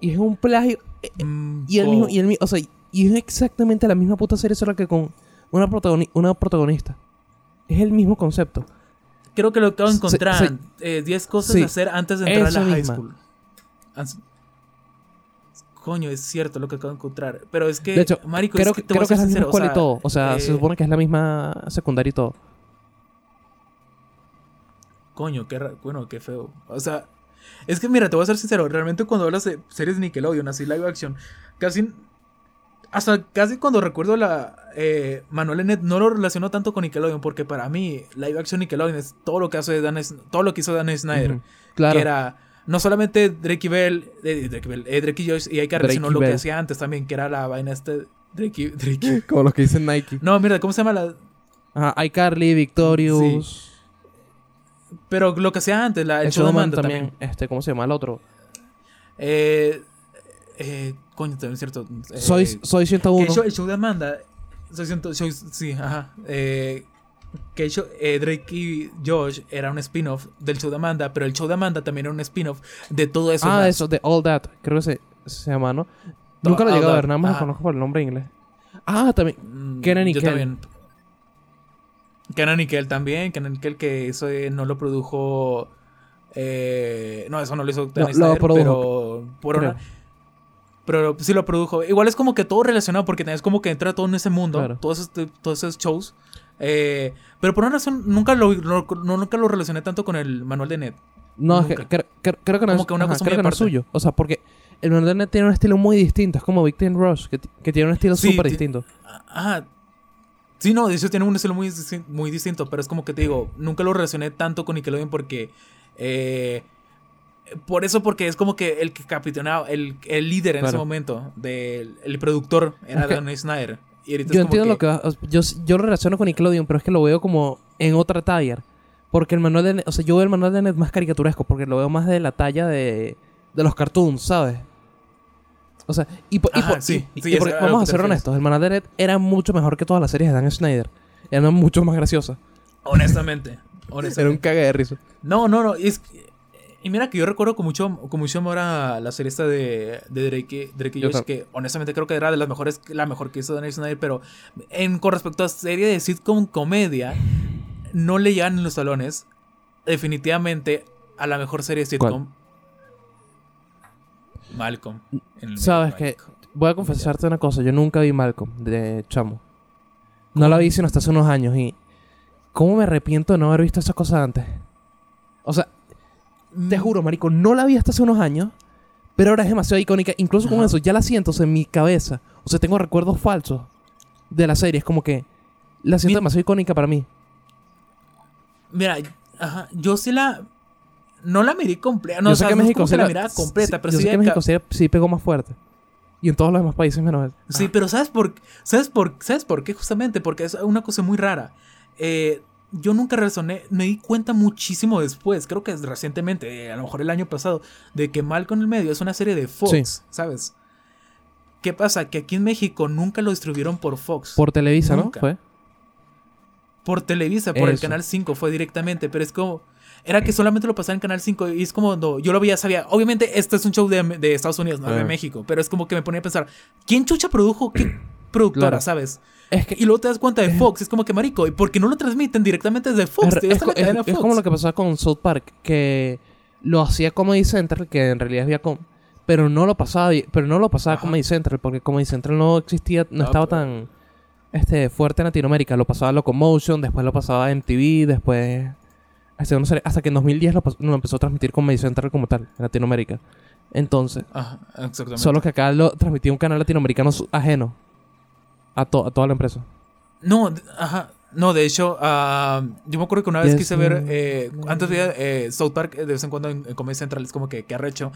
Y es un plagio. eh, Mm, Y el mismo, y el o sea, y es exactamente la misma puta serie, solo que con una, protagoni- una protagonista. Es el mismo concepto. Creo que lo acabo de encontrar. se- Eh, 10 cosas de hacer antes de entrar a la high school. Coño, es cierto lo que acabo de encontrar. Pero es que, De hecho, marico, creo es que, te voy creo a que es la misma escuela y todo. O sea, eh, se supone que es la misma secundaria y todo. Coño, qué bueno, qué feo. O sea, es que mira, te voy a ser sincero, realmente cuando hablas de series de Nickelodeon, así live action, casi hasta casi cuando recuerdo la eh, Manuel Enet no lo relaciono tanto con Nickelodeon porque para mí live action Nickelodeon es todo lo que hace Dan todo lo que hizo Dan Snyder. Claro. que era no solamente Drake y Bell, eh, Drake y, Bell, eh, Drake y Josh y Drake sino lo que hacía antes también, que era la vaina este Drake y, Drake Como los que dicen Nike. No, mira, ¿cómo se llama la Ajá, iCarly, Victorious. pero lo que hacía antes, la el, show de Showman Amanda también. Este, ¿cómo se llama el otro? Eh, eh, coño, también es cierto. eh, soy, soy que 101. el, show, el show de Amanda. Soy soy- sí, ajá. Eh, que el show- eh, Drake y Josh era un spin-off del show de Amanda, pero el show de Amanda también era un spin-off de todo eso. ah, más. eso, de All That. Creo que se, se llama, ¿no? Nunca lo he llegado a ver, nada más lo conozco por el nombre en inglés. Ah, también. Mm, Kenan y yo Kel. también. Kenan y Kel también. Kenan y Kel que eso no lo produjo Eh, no, eso no lo hizo No, lo produjo, pero por una- pero sí lo produjo. Igual es como que todo relacionado porque es como que entra todo en ese mundo, Claro. todos, esos, todos esos shows. Eh, pero por una razón nunca lo, no, nunca lo relacioné tanto con el manual de Net. No, es que creo, que no Como es, que una ajá, cosa creo que no es suyo. O sea, porque el manual de Net tiene un estilo muy distinto. Es como Ten Rush, que, que tiene un estilo Sí, súper ti- distinto. Ah, sí, no, de hecho tiene un estilo muy, muy distinto, pero es como que te digo, nunca lo relacioné tanto con Nickelodeon porque... eh, por eso, porque es como que el que capitaneaba, el, el líder en ese momento, del el productor, era Dennis Snyder. Y Yo entiendo lo que va- yo, yo lo relaciono con Nickelodeon, pero es que lo veo como en otra talla. Porque el manual de o sea, yo veo el manual de Net más caricaturesco, porque lo veo más de la talla de, de los cartoons, ¿sabes? O sea, y, po- y Ajá, sí, y- sí, y vamos a ser honestos, el manual de Net era mucho mejor que todas las series de Dan Schneider. Era mucho más graciosa. Honestamente. Era un honestamente. cague de risa. No, no, no. Es, y mira que yo recuerdo con mucho, con mucho amor a la serie esta de, de Drake, Drake y Josh, que honestamente creo que era de las mejores, la mejor que hizo Dennis Snyder, pero en, con respecto a serie de sitcom comedia, no le llegan en los salones definitivamente a la mejor serie de sitcom. Malcolm. en el Sabes que voy a confesarte una cosa, yo nunca vi Malcolm de chamo. No la vi sino hasta hace unos años y cómo me arrepiento de no haber visto esa cosa antes. O sea, Malcolm. Te juro, marico, no la vi hasta hace unos años, pero ahora es demasiado icónica, incluso con Ajá. eso ya la siento en mi cabeza. O sea, tengo recuerdos falsos de la serie, es como que la siento Mi- demasiado icónica para mí. Mira, ajá, yo sí la. No la miré completa. No, yo o sea, sé que no es México como sí que la la- miraba completa, sí, pero yo sí sé que acá- México sí, sí pegó más fuerte. Y en todos los demás países menos él. Sí, pero ¿sabes por, ¿sabes por ¿sabes por qué? Justamente porque es una cosa muy rara. Eh, yo nunca razoné, me di cuenta muchísimo después, creo que es recientemente, eh, a lo mejor el año pasado, de que Malcolm en el medio es una serie de Fox, Sí. ¿sabes? ¿Qué pasa? Que aquí en México nunca lo distribuyeron por Fox. Por Televisa, Nunca. ¿no? Fue. por Televisa, por el. Canal 5 fue directamente, pero es como... Era que solamente lo pasaban en Canal 5 y es como cuando yo lo veía, sabía, obviamente este es un show de, de Estados Unidos, no de. México, pero es como que me ponía a pensar, ¿quién chucha produjo? ¿Qué productora, Claro. sabes? Es que Y luego te das cuenta de Fox, es como que marico, ¿y por qué no lo transmiten directamente desde Fox? es, es co- es- Fox. como lo que pasaba con South Park, que lo hacía Comedy Central, que en realidad es Viacom, pero no lo pasaba, pero no lo pasaba Ajá. Comedy Central, porque Comedy Central no existía, no No, estaba pero- tan este, fuerte en Latinoamérica. Lo pasaba Locomotion, después lo pasaba MTV, después... este, no sé, hasta que en 2010 lo, empezó a transmitir Comedy Central como tal, en Latinoamérica. Entonces, Ajá, exactamente. solo que acá lo transmitía un canal latinoamericano ajeno a, to- a toda la empresa. No, de- ajá. No, de hecho, ah, yo me acuerdo que una vez Yes, quise ver, eh, antes veía eh, South Park eh, de vez en cuando en, en Comedy Central, es como que, que arrecho.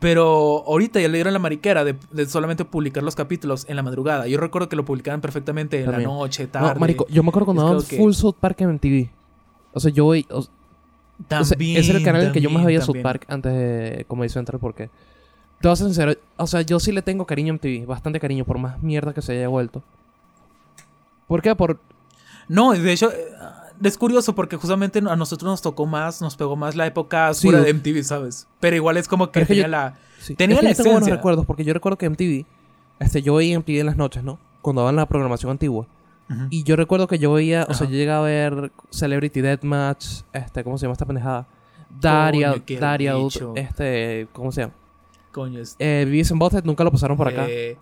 Pero ahorita ya le dieron la mariquera de, de solamente publicar los capítulos en la madrugada. Yo recuerdo que lo publicaban perfectamente en También. la noche, tarde. No, marico, yo me acuerdo cuando daban como que- full South Park en MTV. O sea, yo voy... o- O sea, También, ese era el canal en el que yo más también, veía South también. Park antes de Comedy Central porque... Te voy a ser sincero, o sea, yo sí le tengo cariño a MTV, bastante cariño, por más mierda que se haya vuelto. ¿Por qué? Por... No, de hecho, eh, es curioso porque justamente a nosotros nos tocó más, nos pegó más la época oscura de MTV, ¿sabes? Pero igual es como que Pero es que tenía yo- la... sí, Tenía es que la yo tengo buenos esencia. recuerdos porque yo recuerdo que MTV, este, yo veía MTV en las noches, ¿no? Cuando daban la programación antigua. Y yo recuerdo que yo veía, o sea, yo llegaba a ver Celebrity Deathmatch, este, ¿cómo se llama esta pendejada? Daria, Daria, este, ¿cómo se llama? Coño, es... Eh, Beavis and Butthead nunca lo pasaron por acá. eh,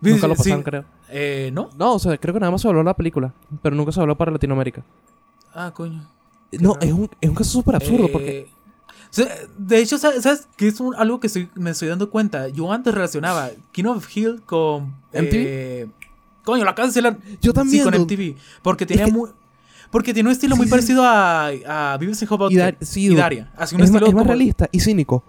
nunca lo sí, pasaron, creo. eh, ¿No? No, o sea, creo que nada más se habló la película, pero nunca se habló para Latinoamérica. Ah, coño. No, raro. es un, es un caso súper absurdo Eh, porque... de hecho, ¿sabes, qué es un- algo que estoy- me estoy dando cuenta? Yo antes relacionaba King of Hill con... ¿MTV? eh, coño, la cancelan. Yo también, Sí, con. MTV. Porque tenía muy... Porque tiene un estilo Sí, muy sí. parecido a, a Beavis and Butthead Y Dar- sí, y. Daria. Así un es, más, estilo es más como- realista y cínico.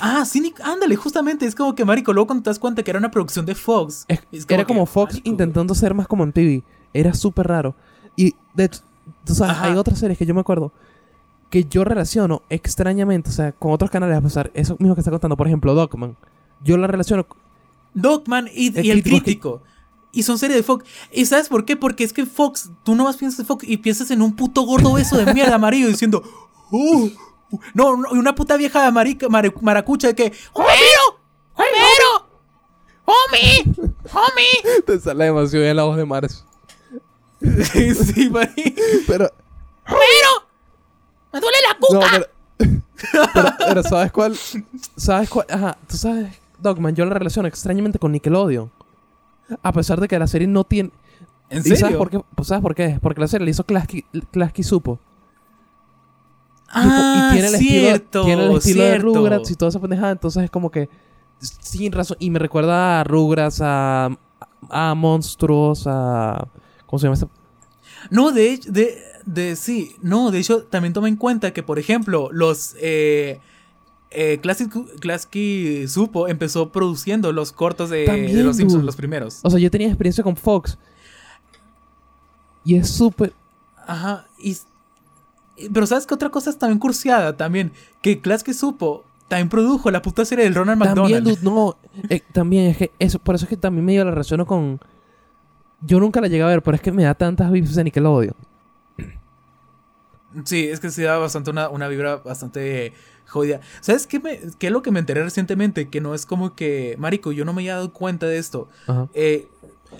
Ah, sí, Nick, ándale, justamente. Es como que, marico, luego cuando te das cuenta que era una producción de Fox. Es- es era que, como Fox marico, intentando ser más como MTV. Era súper raro. Y de hecho, tú sabes, Ajá. hay otras series que yo me acuerdo que yo relaciono extrañamente, o sea, con otros canales a pesar, eso mismo que está contando, por ejemplo, Dogman. Yo la relaciono Dogman y, El y el crítico. Y son series de Fox. ¿Y sabes por qué? Porque es que Fox, tú no más piensas en Fox y piensas en un puto gordo beso de mierda amarillo diciendo, "Uh, uh". No, no, y una puta vieja marica, maracucha de que, ¡Homero! ¡Homero! ¡Homie! ¡Homie! te sale demasiado bien la voz de Mars. sí, marico. Pero ¡Homero! ¡Me duele la No, cuca! pero, pero, pero ¿sabes cuál? ¿Sabes cuál? Ajá, tú sabes, Dogman, yo la relaciono extrañamente con Nickelodeon. A pesar de que la serie no tiene... ¿En ¿Y serio? sabes por qué? Pues, ¿Sabes por qué? Porque la serie la hizo Klasky, Klasky Supo. Ah, y tiene el cierto, estilo, tiene el estilo de. Rugrats y toda esa pendejada. Entonces es como que... Sin razón. Y me recuerda a Rugrats, a... A Monstruos, a... ¿Cómo se llama esta? No, de hecho, de, de sí, no, de hecho, también toma en cuenta que, por ejemplo, los eh, eh, Classic, Klasky Supo empezó produciendo los cortos de, También, de los Simpsons, dude. los primeros. O sea, yo tenía experiencia con Fox. Y es súper... Ajá, y- pero ¿sabes qué otra cosa es también cursiada también? Que Klasky Supo también produjo la puta serie del Ronald También, McDonald. dude, no. eh, también es que eso, por eso es que también medio la relaciono con. Yo nunca la llegué a ver, pero es que me da tantas vibes de Nickelodeon. Sí, es que sí da bastante una, una vibra bastante jodida. ¿Sabes qué, me, qué es lo que me enteré recientemente? Que no es como que, marico, yo no me había dado cuenta de esto. Ajá. Eh,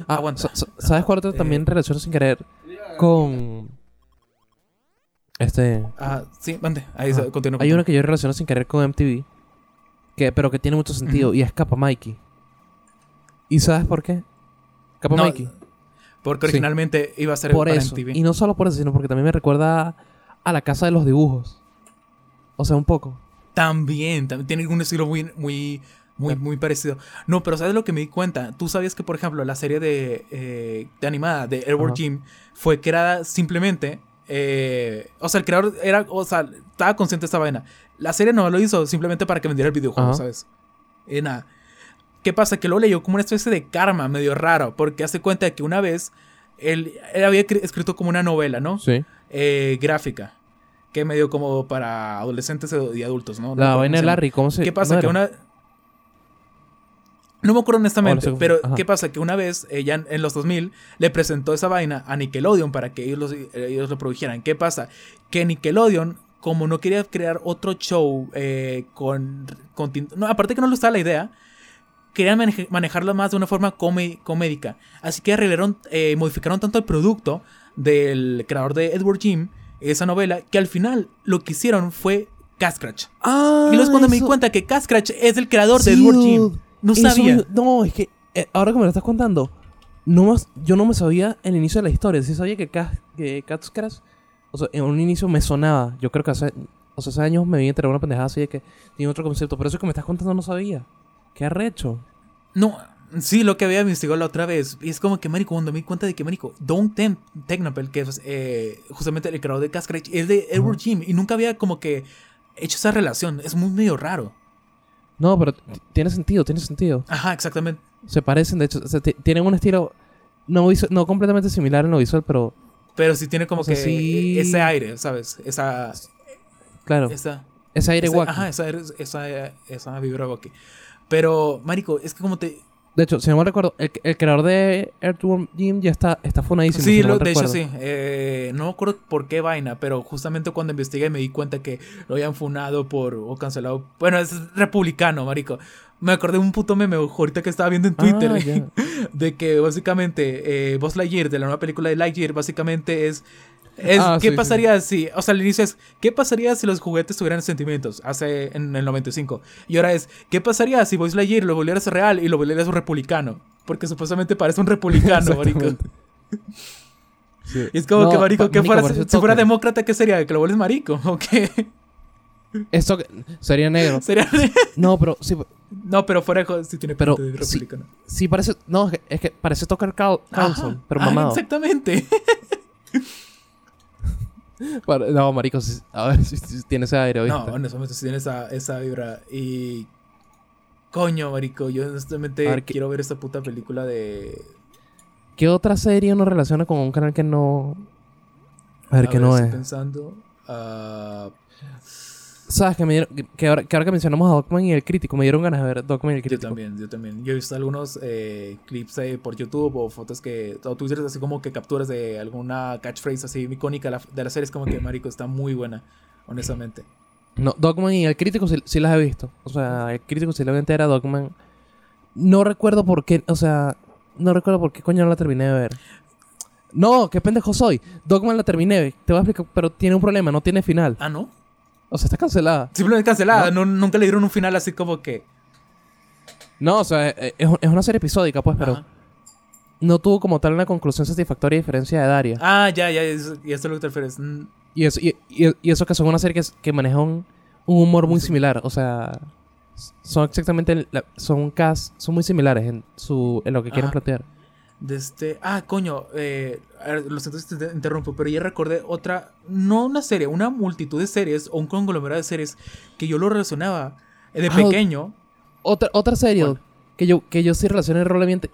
Ah, aguanta. sa- sa- ¿Sabes cuál otra Eh, también relaciono sin querer? Con. Este. Ah, sí, mande. Ahí Ajá. se- continúa. Hay una que yo relaciono sin querer con MTV. Que, pero que tiene mucho sentido. Y es Kappa Mikey. ¿Y sabes por qué? No, Mikey. Porque Sí. originalmente iba a ser Por para eso. MTV. Y no solo por eso, sino porque también me recuerda a la casa de los dibujos. O sea, un poco. También, también tiene un estilo muy, muy, muy, muy parecido. No, pero ¿sabes lo que me di cuenta? Tú sabías que, por ejemplo, la serie de, eh, de animada de Ajá. Jim fue creada simplemente. Eh, o sea, el creador era. O sea, estaba consciente de esta vaina. La serie no lo hizo simplemente para que vendiera el videojuego, Ajá. ¿sabes? Y nada. ¿Qué pasa? Que luego leyó como una especie de karma medio raro. Porque hace cuenta de que una vez él, él había escrito como una novela, ¿no? Sí. Eh, gráfica. Que medio como para adolescentes y adultos, ¿no? La vaina de. Larry, ¿cómo se ¿Qué pasa? no que una. No me acuerdo honestamente, pero ajá. ¿qué pasa? Que una vez, ella en los 2000, le presentó esa vaina a Nickelodeon para que ellos, los- eh, ellos lo produjeran. ¿Qué pasa? Que Nickelodeon, como no quería crear otro show eh, con, con No, aparte que no le gustaba la idea, querían maneja- manejarlo más de una forma comédica. Así que arreglaron, eh, modificaron tanto el producto del creador de Edward Jim, esa novela, que al final lo que hicieron fue Cascratch. Ah, Y luego es cuando me di eso- cuenta que Cascratch es el creador de Edward. Jim. No Eso sabía. me- no, es que eh, ahora que me lo estás contando, no más, yo no me sabía el inicio de la historia. Sí sabía que, Cas- que Cascras, o sea, en un inicio me sonaba. Yo creo que hace, o sea, hace años me vi enterar una pendejada así de que tiene otro concepto. Pero eso que me estás contando no sabía. Qué arrecho. No, sí, lo que había investigado la otra vez. Y es como que, marico, cuando me di cuenta de que, marico, Don Tem Technopel, que es eh, justamente el creador de Cascratch, es de Edward Jim. Y nunca había como que hecho esa relación. Es muy medio raro. No, pero tiene sentido, tiene sentido. Ajá, exactamente. Se parecen, de hecho, o sea, ti- tienen un estilo no, no completamente similar en lo visual, pero Pero sí tiene como O sea, que sí. ese aire, ¿sabes? Esa... claro, esa ese aire ese- wacky. Ajá, esa, esa, esa vibra wacky. Pero, marico, es que como te... De hecho, si no me recuerdo, el, el creador de Earthworm Jim ya está, está funadísimo. Sí, si no lo- mal de hecho sí. Eh, no me acuerdo por qué vaina, pero justamente cuando investigué me di cuenta que lo habían funado por o cancelado. Bueno, es republicano, marico. Me acordé de un puto meme ahorita que estaba viendo en Twitter Ah, ya. de que básicamente eh, Buzz Lightyear de la nueva película de Lightyear básicamente es es Ah, qué sí, sí. pasaría si, o sea, al inicio es ¿qué pasaría si los juguetes tuvieran sentimientos? Hace en el 95. Y ahora es ¿qué pasaría si Buzz Lightyear lo volvieras real y lo volvieras un republicano? Porque supuestamente parece un republicano, marico. Sí. Y es como No, que, marico, que fuera, si fuera demócrata, ¿qué sería? ¿Que lo vuelves marico? ¿O qué? Esto que- sería negro. Sería... No, pero sí, No, pero fuera de si tiene Pero de sí. republicano. sí parece. No, es que, es que parece Tucker Carl- Carlson, Ajá. pero Ah, mamado. exactamente. No, marico, sí- a ver si, si tiene ese aire, ¿viste? No, honestamente sí tiene esa, esa vibra. Y... Coño, marico, yo honestamente A ver, ¿qué- quiero ver esta puta película de... ¿Qué otra serie uno relaciona con un canal que no. A ver, que no estoy es? pensando... ah, ¿Sabes? Que, me dieron, que- ahora, que ahora que mencionamos a Dogman y el crítico, me dieron ganas de ver Dogman y el yo crítico. también, yo también. Yo he visto algunos eh, clips eh, por YouTube o fotos que... O Twitter, así como que capturas de alguna catchphrase así icónica de la, de la serie. Es como que, marico, está muy buena, honestamente. No, Dogman y el crítico sí, sí las he visto. O sea, el crítico sí lo vi entera, Dogman. No recuerdo por qué, o sea, no recuerdo por qué coño no la terminé de ver. No, qué pendejo soy. Dogma la terminé. Te voy a explicar, pero tiene un problema, no tiene final. Ah, ¿no? O sea, está cancelada. Simplemente cancelada. No, nunca le dieron un final así como que... No, o sea, eh, es, es una serie episódica, pues, pero Ajá. no tuvo como tal una conclusión satisfactoria a diferencia de Daria. Ah, ya, ya, es- y esto es lo que te refieres. Mm, Y, eso, y, y- y eso que son una serie que, es- que maneja un, un humor muy similar. O sea, son exactamente. la- son cast, son muy similares en, su, en lo que quieren Ajá. plantear. De este... Ah, coño. Eh, a ver, lo siento si te interrumpo, pero ya recordé otra... No una serie, una multitud de series o un conglomerado de series que yo lo relacionaba eh, de Ah, pequeño. Otra, otra serie que yo, que yo sí relaciono erróneamente.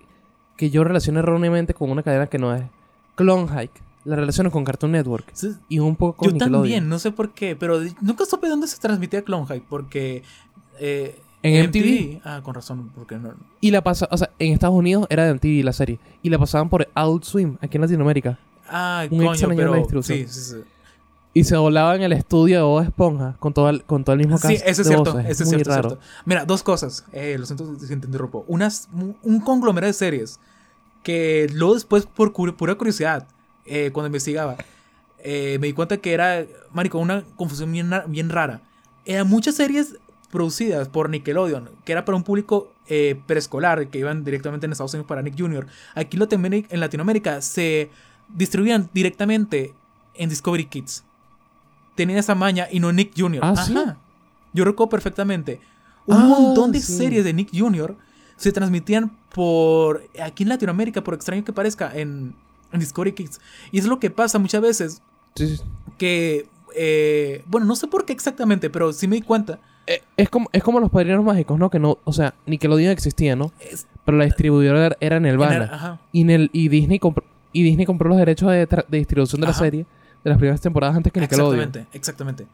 Que yo relaciono erróneamente con una cadena que no es. Clone Hike. La relaciono con Cartoon Network. Sí, Y un poco con Yo Nickelodeon. también, no sé por qué, pero nunca supe dónde se transmitía Clone High, porque... eh, En MTV. Ah, con razón, porque no... Y la pasa, o sea, en Estados Unidos era de MTV la serie. Y la pasaban por Adult Swim, aquí en Latinoamérica. Ah, Un coño, pero... distribución. Sí, sí, sí. Y se volaba en el estudio de Bob Esponja con todo el, con todo el mismo cast Sí, eso es de cierto, voces. eso es Muy cierto, raro. cierto. Mira, dos cosas. Eh, lo siento si te interrumpo. Unas, un- conglomerado de series que luego después, por cu- pura curiosidad, eh, cuando investigaba, eh, me di cuenta que era, marico, una confusión bien, bien rara. Eran muchas series producidas por Nickelodeon, que era para un público eh, preescolar, que iban directamente en Estados Unidos para Nick Jr. Aquí en Latinoamérica- se distribuían directamente en Discovery Kids. Tenían esa maña y no Nick Jr. Ah, ¿sí? Ajá. Yo recuerdo perfectamente. Un Ah, montón de sí. series de Nick Jr. se transmitían por aquí en Latinoamérica, por extraño que parezca, en, en Discovery Kids. Y es lo que pasa muchas veces Sí, sí. que, eh, bueno, no sé por qué exactamente, pero sí me di cuenta. Eh, Es como, es como los padrinos mágicos, ¿no? Que no, o sea, Nickelodeon existía, ¿no? Es- Pero la distribuidora era- en-. Y, Nel- y Disney compró, y Disney compró los derechos de, distribución de la serie de las primeras temporadas antes que Nickelodeon. Exactamente, exactamente.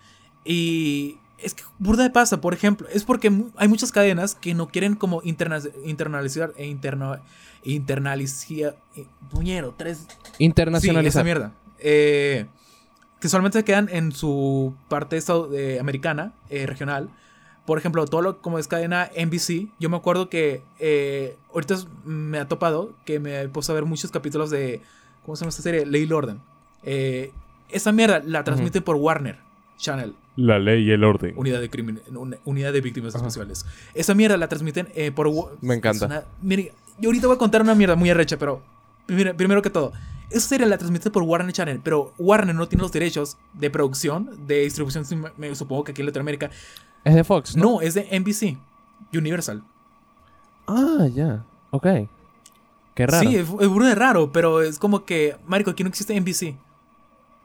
Y es que burda de pasa, por ejemplo, es porque hay muchas cadenas que no quieren como interna- internalizar e interno, internalizar, eh, puñero, tres, Sí, esa Internacionalizar. mierda. Eh, que solamente se quedan en su parte estado- eh, americana, eh, regional. Por ejemplo, todo lo como es cadena NBC. Yo me acuerdo que eh, ahorita me ha topado que me he puesto a ver muchos capítulos de. ¿Cómo se llama esta serie? Ley Orden. Eh, esa mierda la transmiten por Warner Channel. La ley y el orden. Unidad de crimen, un- unidad de víctimas especiales. Esa mierda la transmiten eh, por Me encanta. una- mire, yo ahorita voy a contar una mierda muy arrecha, pero primero, primero que todo, esa serie la transmiten por Warner Channel, pero Warner no tiene los derechos de producción, de distribución, me supongo que aquí en Latinoamérica. Es de Fox, ¿no? No, es de NBC, Universal. Ah, ya. Ok. Qué raro. Sí, es, es burda de raro, pero es como que, Marico, aquí no existe NBC.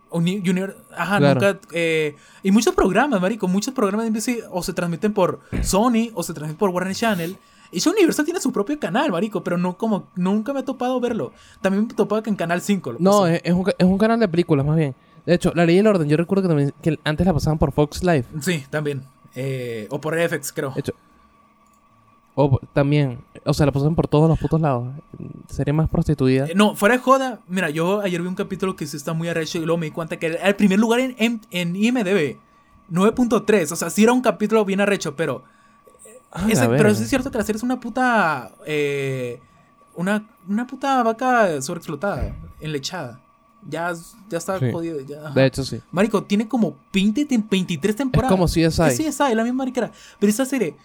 Uni- Junior, ajá, Claro. nunca. eh, y muchos programas, Marico, muchos programas de NBC o se transmiten por Sony o se transmiten por Warner Channel. Y eso Universal tiene su propio canal, Marico, pero no como, nunca me he topado verlo. También me he topado que en Canal 5 lo No, es, es un, es un canal de películas, más bien. De hecho, La Ley y el Orden, yo recuerdo que, también, que antes la pasaban por Fox Live. Sí, también. Eh, o por FX, creo. Hecho, o también, o sea, la pasaban por todos los putos lados. Sería más prostituida. Eh, no, fuera de joda, mira, yo ayer vi un capítulo que sí está muy arrecho y luego me di cuenta que era el primer lugar en, en, en IMDB. 9.3, o sea, sí era un capítulo bien arrecho, pero... Ah, ese- pero es cierto que la serie es una puta... eh, una, una puta vaca sobreexplotada, enlechada. Ya, ya está Sí. jodida. Ya, ajá. De hecho, sí. Marico, tiene como 20, tem- 23 temporadas. como CSI. Es CSI, la misma mariquera. Pero esta serie,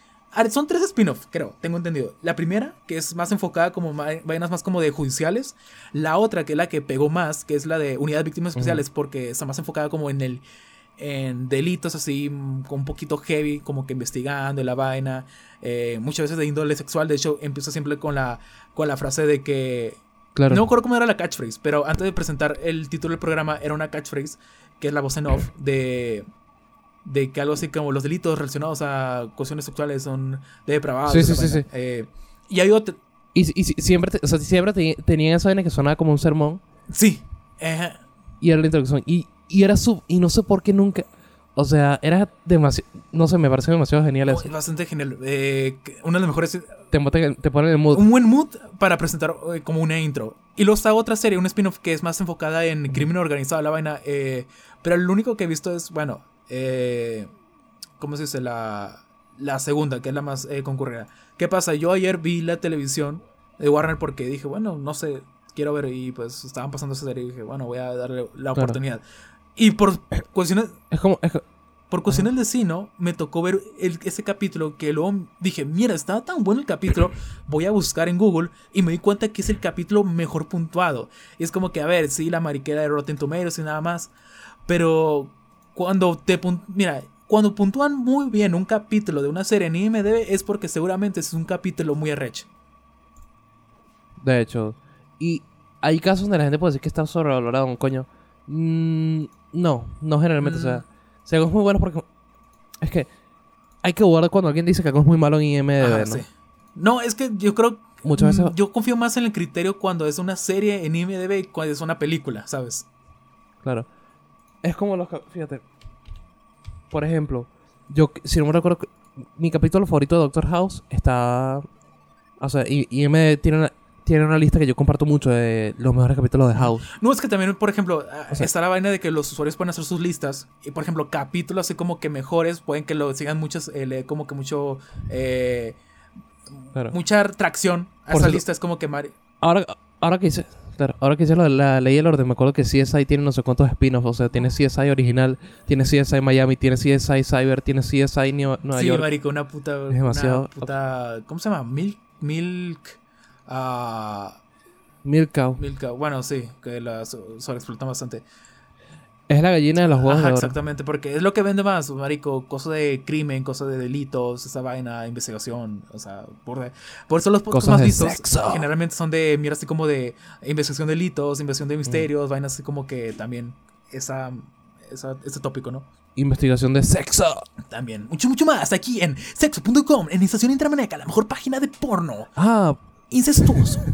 son tres spin-offs, creo, tengo entendido. La primera, que es más enfocada como vainas más como de judiciales. La otra, que es la que pegó más, que es la de unidades de víctimas especiales, porque está más enfocada como en el en delitos así, mm, con un poquito heavy, como que investigando la vaina, eh, muchas veces de índole sexual, de hecho empieza siempre con la, con la frase de que Claro. no me acuerdo cómo era la catchphrase, pero antes de presentar el título del programa era una catchphrase, que es la voz en off, de, de que algo así como los delitos relacionados a cuestiones sexuales son depravados. Sí, sí, sí, vaina. Eh, y hay otro... Y, y si- siempre, te- o sea, siempre te- tenían esa vaina que sonaba como un sermón. Sí. eh, Y era la introducción. Y, y era sub. Y no sé por qué nunca. O sea, era demasiado. No sé, me pareció demasiado genial oh, eso. es bastante genial. Eh, una de las mejores... Te, te, en el mood. Un buen mood para presentar eh, como una intro. Y luego está otra serie, un spin-off que es más enfocada en crimen organizado, la vaina. eh, pero lo único que he visto es, bueno, eh, ¿cómo se dice? La, la segunda, que es la más concurrida. ¿Qué pasa? Yo ayer vi la televisión de Warner porque dije, bueno, no sé, quiero ver. Y pues estaban pasando esa serie y dije, bueno, voy a darle la oportunidad. Y por cuestiones, Es como. es por cuestiones de destino, me tocó ver el- ese capítulo que luego dije, mira, estaba tan bueno el capítulo, voy a buscar en Google y me di cuenta que es el capítulo mejor puntuado. Y es como que, a ver, sí, la mariquera de Rotten Tomatoes y nada más, pero cuando te... Mira, cuando puntúan muy bien un capítulo de una serie en IMDb es porque seguramente es un capítulo muy arrecho. De hecho. Y hay casos donde la gente puede decir que está sobrevalorado, un coño. Mm, no, no generalmente. O sea, si algo es muy bueno porque. Es que hay que guardar cuando alguien dice que algo es muy malo en IMDb, Ajá, ¿no? sí. No, es que yo creo... Muchas veces- mm, Yo confío más en el criterio cuando es una serie en IMDb y cuando es una película, ¿sabes? Claro. Es como los... Fíjate. Por ejemplo, yo, si no me recuerdo, mi capítulo favorito de Doctor House está... O sea, me tiene una, tiene una lista que yo comparto mucho de los mejores capítulos de House. No, es que también, por ejemplo, ah, O sea- está la vaina de que los usuarios pueden hacer sus listas. Y, por ejemplo, capítulos así como que mejores, pueden que lo sigan muchos, eh, le- como que mucho, eh, Claro. mucha tracción a Por esa cierto- lista. Es como que, mari- Ahora, ahora que hice... Claro, ahora que hice lo de la ley y el orden, me acuerdo que CSI tiene no sé cuántos spin-offs. O sea, tiene CSI original, tiene CSI Miami, tiene CSI Cyber, tiene CSI Neo- Nueva sí, York. marico, una puta, Es demasiado- una puta, ¿cómo se llama? Milk, Milk, ah, Milk Cow. Milk, ah, bueno, sí, que la so- sobreexplotan bastante. Es la gallina de los huevos Ajá, de oro. exactamente, porque es lo que vende más, marico, cosas de crimen, cosas de delitos, esa vaina, investigación, o sea, por, por eso los podcasts más vistos sexo. generalmente son de, mira, así como de investigación de delitos, investigación Mm. de misterios, vainas así como que también esa, esa, ese tópico, ¿no? Investigación de sexo. También, mucho, mucho más aquí en sexo.com, en Estación Intramaneca, la mejor página de porno, Ah, incestuoso.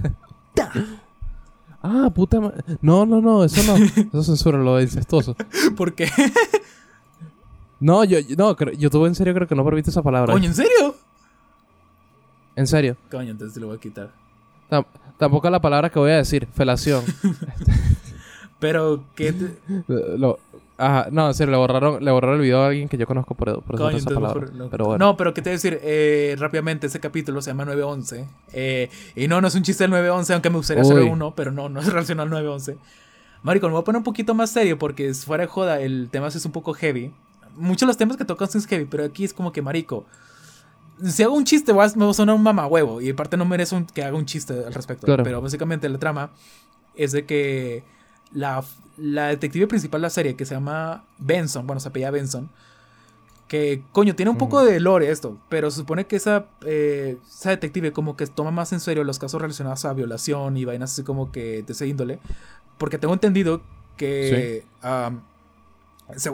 Ah, puta madre. No, no, no, eso no. Eso censura lo de incestuoso. Porque, No, yo, yo- no, creo- YouTube en serio creo que no permite esa palabra. coño, ¿en serio? En serio. Coño, entonces te lo voy a quitar. Tam- tampoco la palabra que voy a decir, felación. Pero, ¿qué te- lo- ajá, no, le borraron, le borraron el video a alguien que yo conozco por, por Coño, esa palabra. no. Pero bueno. No, pero qué te voy a decir eh, rápidamente, ese capítulo se llama 911. eh, y no, no es un chiste del 911, aunque me gustaría hacer uno, pero no, no es relacionado al 911. Marico, me voy a poner un poquito más serio porque es fuera de joda, el tema es un poco heavy. Muchos de los temas que tocan son heavy, pero aquí es como que, marico, si hago un chiste me va a sonar un mamahuevo y aparte no merece un- que haga un chiste al respecto. Claro. Pero básicamente la trama es de que la, la detective principal de la serie, que se llama Benson, bueno, se apellida Benson, que coño, tiene un poco de lore esto, pero se supone que esa, eh, esa detective como que toma más en serio los casos relacionados a violación y vainas así como que de ese índole, porque tengo entendido que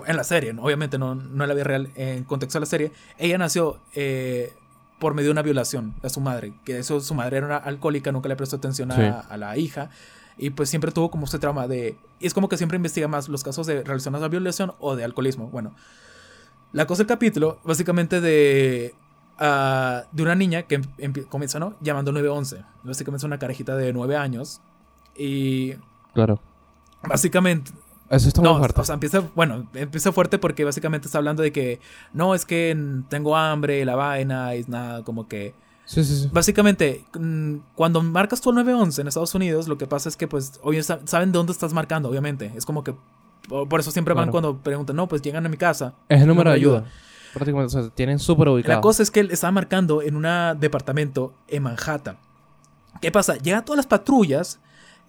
en la serie, obviamente no, no en la vida real, en contexto de la serie, ella nació eh, por medio de una violación a su madre, que eso su madre era una alcohólica, nunca le prestó atención a, Sí. a la hija. Y pues siempre tuvo como ese trauma de... Y es como que siempre investiga más los casos de relacionados a violación o de alcoholismo. Bueno, la cosa del capítulo, básicamente de... ah, de una niña que comienza, ¿no? Llamando 911. Básicamente es una carajita de 9 años. Y Claro. básicamente... Eso está muy No, fuerte. o sea, empieza, bueno, empieza fuerte porque básicamente está hablando de que no, es que tengo hambre, la vaina, y nada, como que... sí, sí, sí. Básicamente, mm, cuando marcas tú el 911 en Estados Unidos, lo que pasa es que, pues, obvio, sa- saben de dónde estás marcando, obviamente. Es como que, por por eso siempre van Claro. cuando preguntan, no, pues llegan a mi casa. Es el número de ayuda. ayuda. Prácticamente, o sea, tienen súper ubicado. La cosa es que él estaba marcando en un departamento en Manhattan. ¿Qué pasa? Llegan todas las patrullas,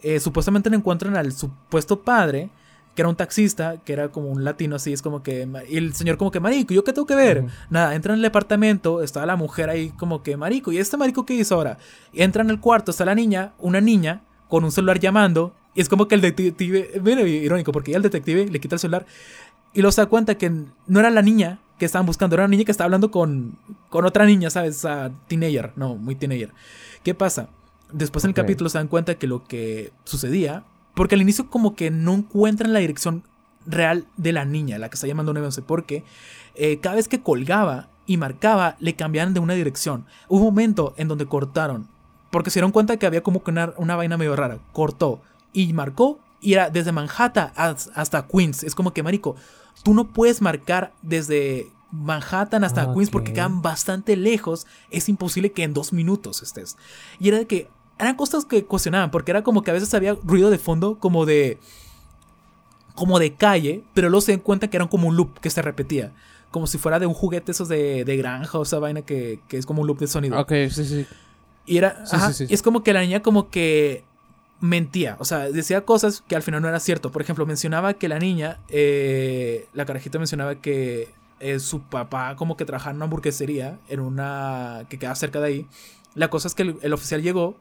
eh, supuestamente le encuentran al supuesto padre, que era un taxista, que era como un latino así, es como que... Y el señor como que, marico, ¿yo qué tengo que ver? Nada, entra en el departamento, está la mujer ahí como que, marico, ¿y este marico qué hizo ahora? Y entra en el cuarto, está la niña, una niña, con un celular llamando, y es como que el detective, mira, irónico, porque ya el detective le quita el celular y luego se da cuenta que no era la niña que estaban buscando, era una niña que estaba hablando con, con otra niña, ¿sabes? Sea, teenager, no, muy teenager. ¿Qué pasa? Después en el capítulo se dan cuenta que lo que sucedía, porque al inicio como que no encuentran la dirección real de la niña, la que está llamando 911, porque eh, cada vez que colgaba y marcaba, le cambiaban de una dirección. Hubo un momento en donde cortaron, porque se dieron cuenta que había como que una, una vaina medio rara. Cortó y marcó y era desde Manhattan as- hasta Queens. Es como que, marico, tú no puedes marcar desde Manhattan hasta Ah, Queens porque quedan bastante lejos. Es imposible que en dos minutos estés. Y era de que eran cosas que cuestionaban, porque era como que a veces había ruido de fondo, como de. como de calle, pero luego se dan cuenta que eran como un loop que se repetía. Como si fuera de un juguete esos de, de granja o esa vaina que, que es como un loop de sonido. Ok, sí, sí. Y era. Sí, ajá, sí, sí. y es como que la niña como que mentía. O sea, decía cosas que al final no era cierto. Por ejemplo, mencionaba que la niña. eh, la carajita mencionaba que eh, su papá como que trabajaba en una hamburguesería. En una. que quedaba cerca de ahí. La cosa es que el, el oficial llegó.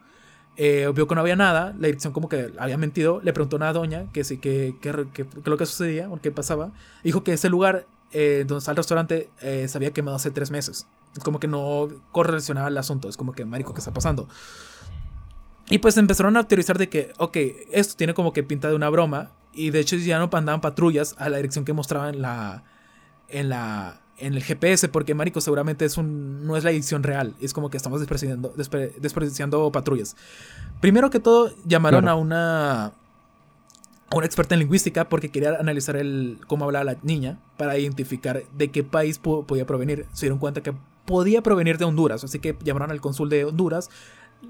Eh, vio que no había nada. La dirección como que había mentido. Le preguntó a una doña que sí, que, que, que- lo que sucedía o qué pasaba. Dijo que ese lugar eh, donde está el restaurante eh, se había quemado hace tres meses. Es como que no correlacionaba el asunto. Es como que, marico, ¿qué está pasando? Y pues empezaron a teorizar de que, ok, esto tiene como que pinta de una broma. Y de hecho ya no andaban patrullas a la dirección que mostraba en la. en la. En el GPS. Porque, marico, seguramente es un. no es la dirección real. Es como que estamos desperdiciando, despe- desperdiciando patrullas. Primero que todo, llamaron Claro. a una. a una experta en lingüística porque quería analizar el cómo hablaba la niña para identificar de qué país po- podía provenir. Se dieron cuenta que podía provenir de Honduras, así que llamaron al cónsul de Honduras.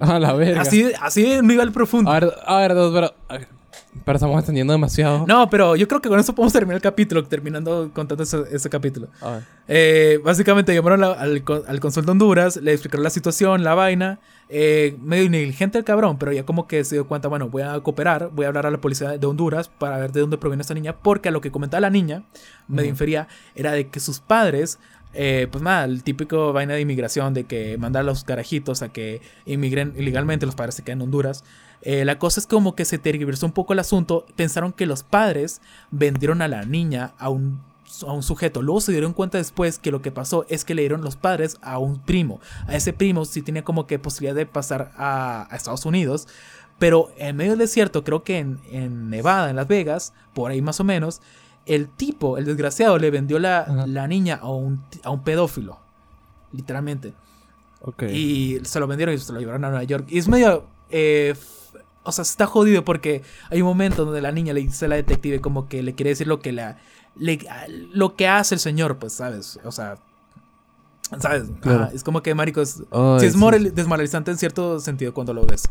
A la verga. Así, así de un nivel profundo. A ver, a ver, dos, pero. Pero estamos extendiendo demasiado. No, pero yo creo que con eso podemos terminar el capítulo, terminando contando ese, ese capítulo. A ver. Eh, básicamente llamaron la- al, al cónsul de Honduras, le explicaron la situación, la vaina. eh, medio negligente el cabrón, pero ya como que se dio cuenta, bueno, voy a cooperar, voy a hablar a la policía de Honduras para ver de dónde proviene esta niña, porque a lo que comentaba la niña, medio infería, era de que sus padres, eh, pues nada, el típico vaina de inmigración, de que mandar a los carajitos a que inmigren ilegalmente, los padres se quedan en Honduras. Eh, la cosa es como que se tergiversó un poco el asunto, pensaron que los padres vendieron a la niña a un a un sujeto. Luego se dieron cuenta después que lo que pasó es que le dieron los padres a un primo. A ese primo sí tenía como que posibilidad de pasar a, a Estados Unidos. Pero en medio del desierto, creo que en, en Nevada, en Las Vegas, por ahí más o menos, el tipo, el desgraciado, le vendió la, la niña a un, a un pedófilo. Literalmente. Y se lo vendieron y se lo llevaron a Nueva York. Y es medio. eh, o sea, está jodido porque hay un momento donde la niña le dice a la detective como que le quiere decir lo que la. lo que hace el señor, pues, ¿sabes? O sea. ¿Sabes? Claro. Ajá, es como que, marico, es, sí es sí, moral- sí. desmoralizante en cierto sentido cuando lo ves.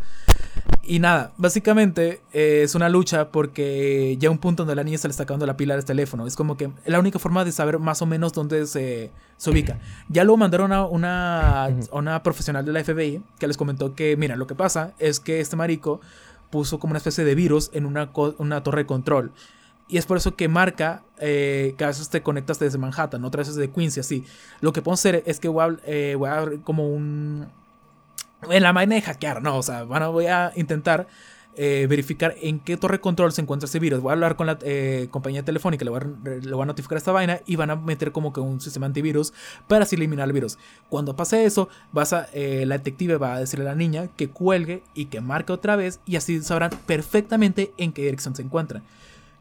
Y nada, básicamente eh, es una lucha porque ya un punto donde la niña se le está acabando la pila del teléfono. Es como que la única forma de saber más o menos dónde se, se ubica. Ya luego mandaron a una, a una profesional de la FBI que les comentó que, mira, lo que pasa es que este marico puso como una especie de virus en una, una torre de control. Y es por eso que marca eh, que a veces te conectas desde Manhattan, otras veces de Queens y así. Lo que puedo hacer es que voy a, eh, como un... En la máquina de hackear, no, o sea, voy a intentar eh, verificar en qué torre control se encuentra ese virus. Voy a hablar con la eh, compañía telefónica, le voy, a, le voy a notificar esta vaina y van a meter como que un sistema antivirus para así eliminar el virus. Cuando pase eso, a, la detective va a decirle a la niña que cuelgue y que marque otra vez y así sabrán perfectamente en qué dirección se encuentran.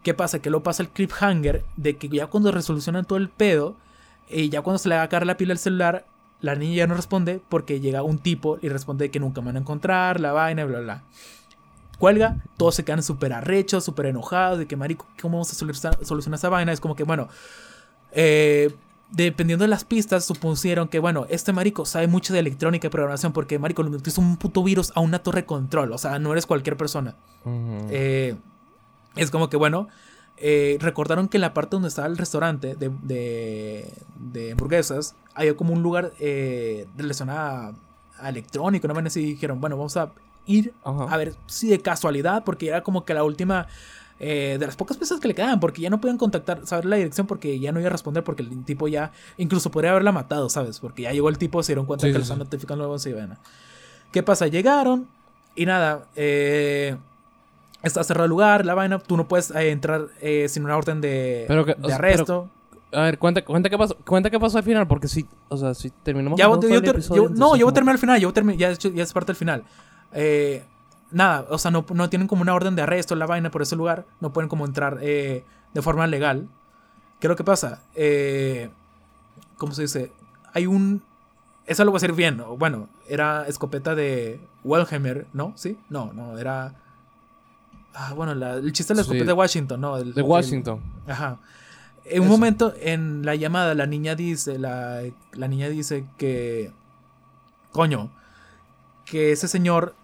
¿Qué pasa? Que lo pasa el cliffhanger de que ya cuando resolucionan todo el pedo, y ya cuando se le va a caer la pila al celular, la niña ya no responde porque llega un tipo y responde que nunca van a encontrar, la vaina, bla, bla. Cuelga, todos se quedan súper arrechos, súper enojados, de que, marico, ¿cómo vamos a solucionar, solucionar esa vaina? Es como que, bueno, eh, dependiendo de las pistas, supusieron que, bueno, este marico sabe mucho de electrónica y programación porque, marico, le metiste un puto virus a una torre control, o sea, no eres cualquier persona. Eh, es como que, bueno, eh, recordaron que en la parte donde estaba el restaurante de, de, de hamburguesas, había como un lugar eh, relacionado a, a electrónico, ¿no? Así dijeron, bueno, vamos a ir Ajá. a ver si de casualidad, porque era como que la última eh, de las pocas piezas que le quedaban, porque ya no podían contactar, saber la dirección, porque ya no iba a responder, porque el tipo ya, incluso podría haberla matado, ¿sabes? Porque ya llegó el tipo, se dieron cuenta Sí, que sí, lo están sí. notificando luego se iban. ¿Qué pasa? Llegaron y nada, eh, está cerrado el lugar, la vaina, tú no puedes eh, entrar eh, sin una orden de, Pero que- de o sea, arresto. A ver, cuenta, cuenta qué pasó, cuenta qué pasó al final, porque si, o sea, si terminamos Ya, contando yo todo el ter- episodio, yo- no, yo voy a terminar al final, yo ya, ya es parte del final. Eh, nada, o sea, no, no tienen como una orden de arresto la vaina por ese lugar, no pueden como entrar de forma legal. ¿Qué es lo que pasa? ¿Cómo se dice? Hay un... Eso lo voy a hacer bien, ¿no? bueno, era escopeta de Wellhammer, ¿no? ¿Sí? No, no, era... Ah, bueno, la- el chiste de la Sí. escopeta de Washington, ¿no? El- De el- Washington. Ajá. En un Eso. momento en la llamada la niña dice, la, la niña dice que, coño, que ese señor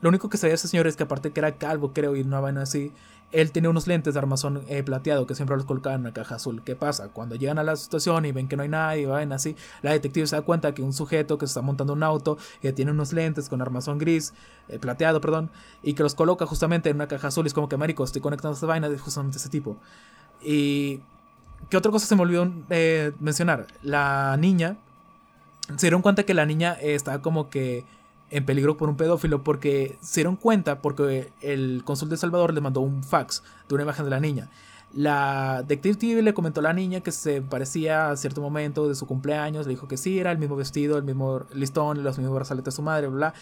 lo único que sabía ese señor es que aparte que era calvo, creo, y una vaina así, él tenía unos lentes de armazón eh, plateado que siempre los colocaba en una caja azul. ¿Qué pasa? Cuando llegan a la situación y ven que no hay nadie, vaina así, la detective se da cuenta que un sujeto que se está montando un auto que tiene unos lentes con armazón gris, eh, plateado, perdón, y que los coloca justamente en una caja azul. Y es como que, marico, estoy conectando esta vaina de justamente ese tipo. Y... ¿Qué otra cosa se me olvidó eh, mencionar? La niña... Se dieron cuenta que la niña eh, estaba como que en peligro por un pedófilo porque se dieron cuenta porque el cónsul de Salvador le mandó un fax de una imagen de la niña. La detective le comentó a la niña que se parecía a cierto momento de su cumpleaños, le dijo que sí, era el mismo vestido, el mismo listón, los mismos brazaletes de su madre, bla, bla.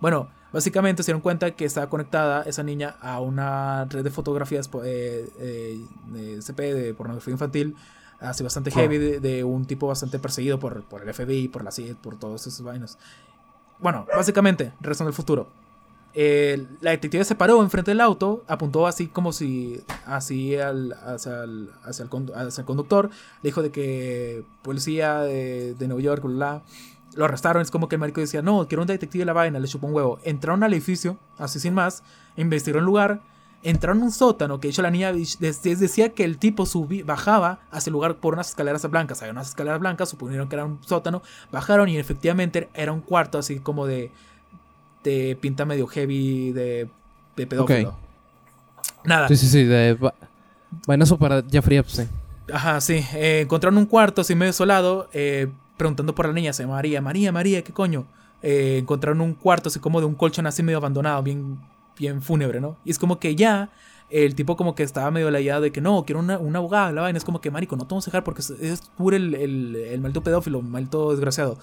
Bueno, básicamente se dieron cuenta que estaba conectada esa niña a una red de fotografías eh, eh, de CP, de pornografía infantil, así bastante heavy, de, de un tipo bastante perseguido por, por el FBI, por la CIA, por todos esos vainos. Bueno, básicamente, Regresando al futuro. La detective se paró enfrente del auto, apuntó así como si así al, hacia, el, hacia, el, hacia el conductor, le dijo de que policía de, de Nueva York, bla, lo arrestaron, es como que el marico decía, no, quiero un detective de la vaina, le chupó un huevo. Entraron al edificio, así sin más, investigaron el lugar, entraron a un sótano, que de hecho la niña decía que el tipo subí, bajaba hacia el lugar por unas escaleras blancas, había unas escaleras blancas, supusieron que era un sótano, bajaron y efectivamente era un cuarto así como de, de pinta medio heavy de, de pedófilo. Nada. Sí, sí, sí. De... va- Vaina super Jeffrey Epstein. Ajá, sí. Eh, encontraron un cuarto así medio desolado, eh, preguntando por la niña, se llama María, María, María, ¿qué coño? Eh, encontraron un cuarto así como de un colchón así medio abandonado, bien, bien fúnebre, ¿no? Y es como que ya el tipo como que estaba medio layado de que no, quiero una, una abogada, la vaina. Es como que, marico, no te vamos a dejar porque es, es puro el, el, el maldito pedófilo, maldito desgraciado.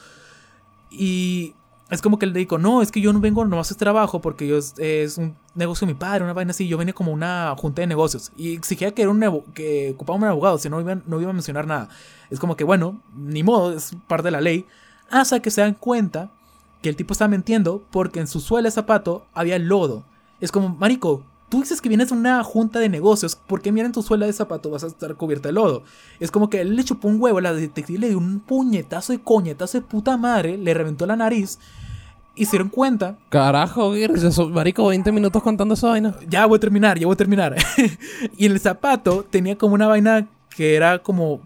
Y es como que le digo, no, es que yo no vengo nomás a este trabajo porque yo es, un negocio de mi padre, una vaina así. Yo venía como una junta de negocios y exigía que era un que ocupaba un abogado, si no iba, no iba a mencionar nada. Es como que, bueno, ni modo, es parte de la ley. Hasta que se dan cuenta que el tipo está mintiendo porque en su suela de zapato había lodo. Es como, marico, tú dices que vienes de una junta de negocios, ¿por qué mira en tu suela de zapato vas a estar cubierta de lodo? Es como que él le chupó un huevo, la detective le dio un puñetazo de coñetazo de puta madre, le reventó la nariz y se dieron cuenta. Carajo, marico, 20 minutos contando esa vaina. Ya voy a terminar, ya voy a terminar. y el zapato tenía como una vaina que era como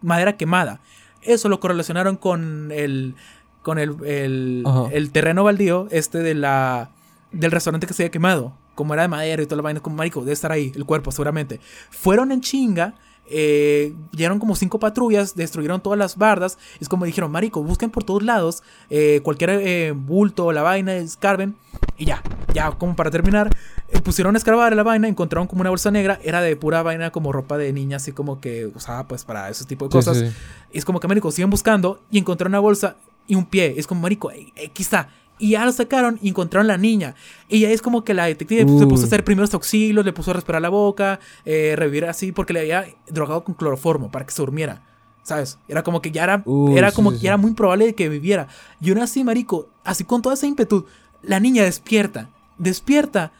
madera quemada. Eso lo correlacionaron con el con el, el terreno baldío este de la del restaurante que se había quemado. Como era de madera y toda la vaina, como marico, debe estar ahí, el cuerpo seguramente. Fueron en chinga, eh, llegaron como cinco patrullas, destruyeron todas las bardas. Es como dijeron, marico, busquen por todos lados eh, cualquier eh, bulto, la vaina, escarben. Y ya, ya como para terminar, eh, pusieron a escarbar la vaina, encontraron como una bolsa negra, era de pura vaina como ropa de niña, así como que usaba pues para ese tipo de cosas. sí, sí. Y es como que, marico, siguen buscando y encontraron una bolsa y un pie. Es como, marico, eh, aquí está. Y ya lo sacaron y encontraron la niña. Y ya es como que la detective se puso a hacer primeros auxilios, le puso a respirar la boca, eh, revivir así, porque le había drogado con cloroformo para que se durmiera. ¿Sabes? Era como que ya era, era como sí, que sí. era muy probable de que viviera. Y aún así, marico, así con toda esa ímpetu, la niña despierta. Despierta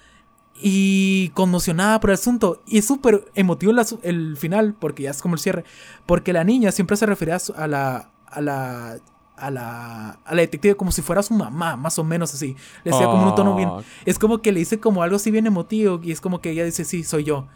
y conmocionada por el asunto. Y es súper emotivo la- el final, porque ya es como el cierre. Porque la niña siempre se refería a, su- a la. a la. A la. a la detective como si fuera su mamá, más o menos así. Le decía como un tono bien. Ah. Es como que le dice como algo así bien emotivo. Y es como que ella dice, sí, soy yo.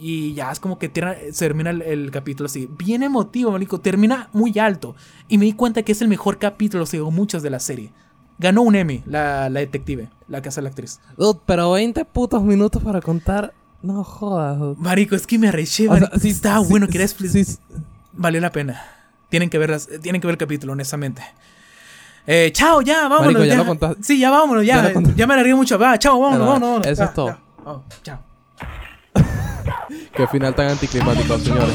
Y ya es como que termina el, el capítulo así. Bien emotivo, marico. Termina muy alto. Y me di cuenta que es el mejor capítulo, según muchos de la serie. Ganó un Emmy, la, la detective, la que hace la actriz. Dude, pero 20 putos minutos para contar. No jodas. dude. Marico, es que me arreché, O sea, marico. sí, Estaba sí, bueno, sí, quería sí, explicar. sí. Valió la pena. Tienen que, verlas, tienen que ver el capítulo, honestamente. Eh, chao, ya, vámonos. Marico, ya lo contaste. Sí, ya vámonos, ya. Ya Ya, me alargué mucho. Va, chao, vámonos, vámonos, vámonos. eso es todo. ya. Oh, chao. Qué final tan anticlimático, señores.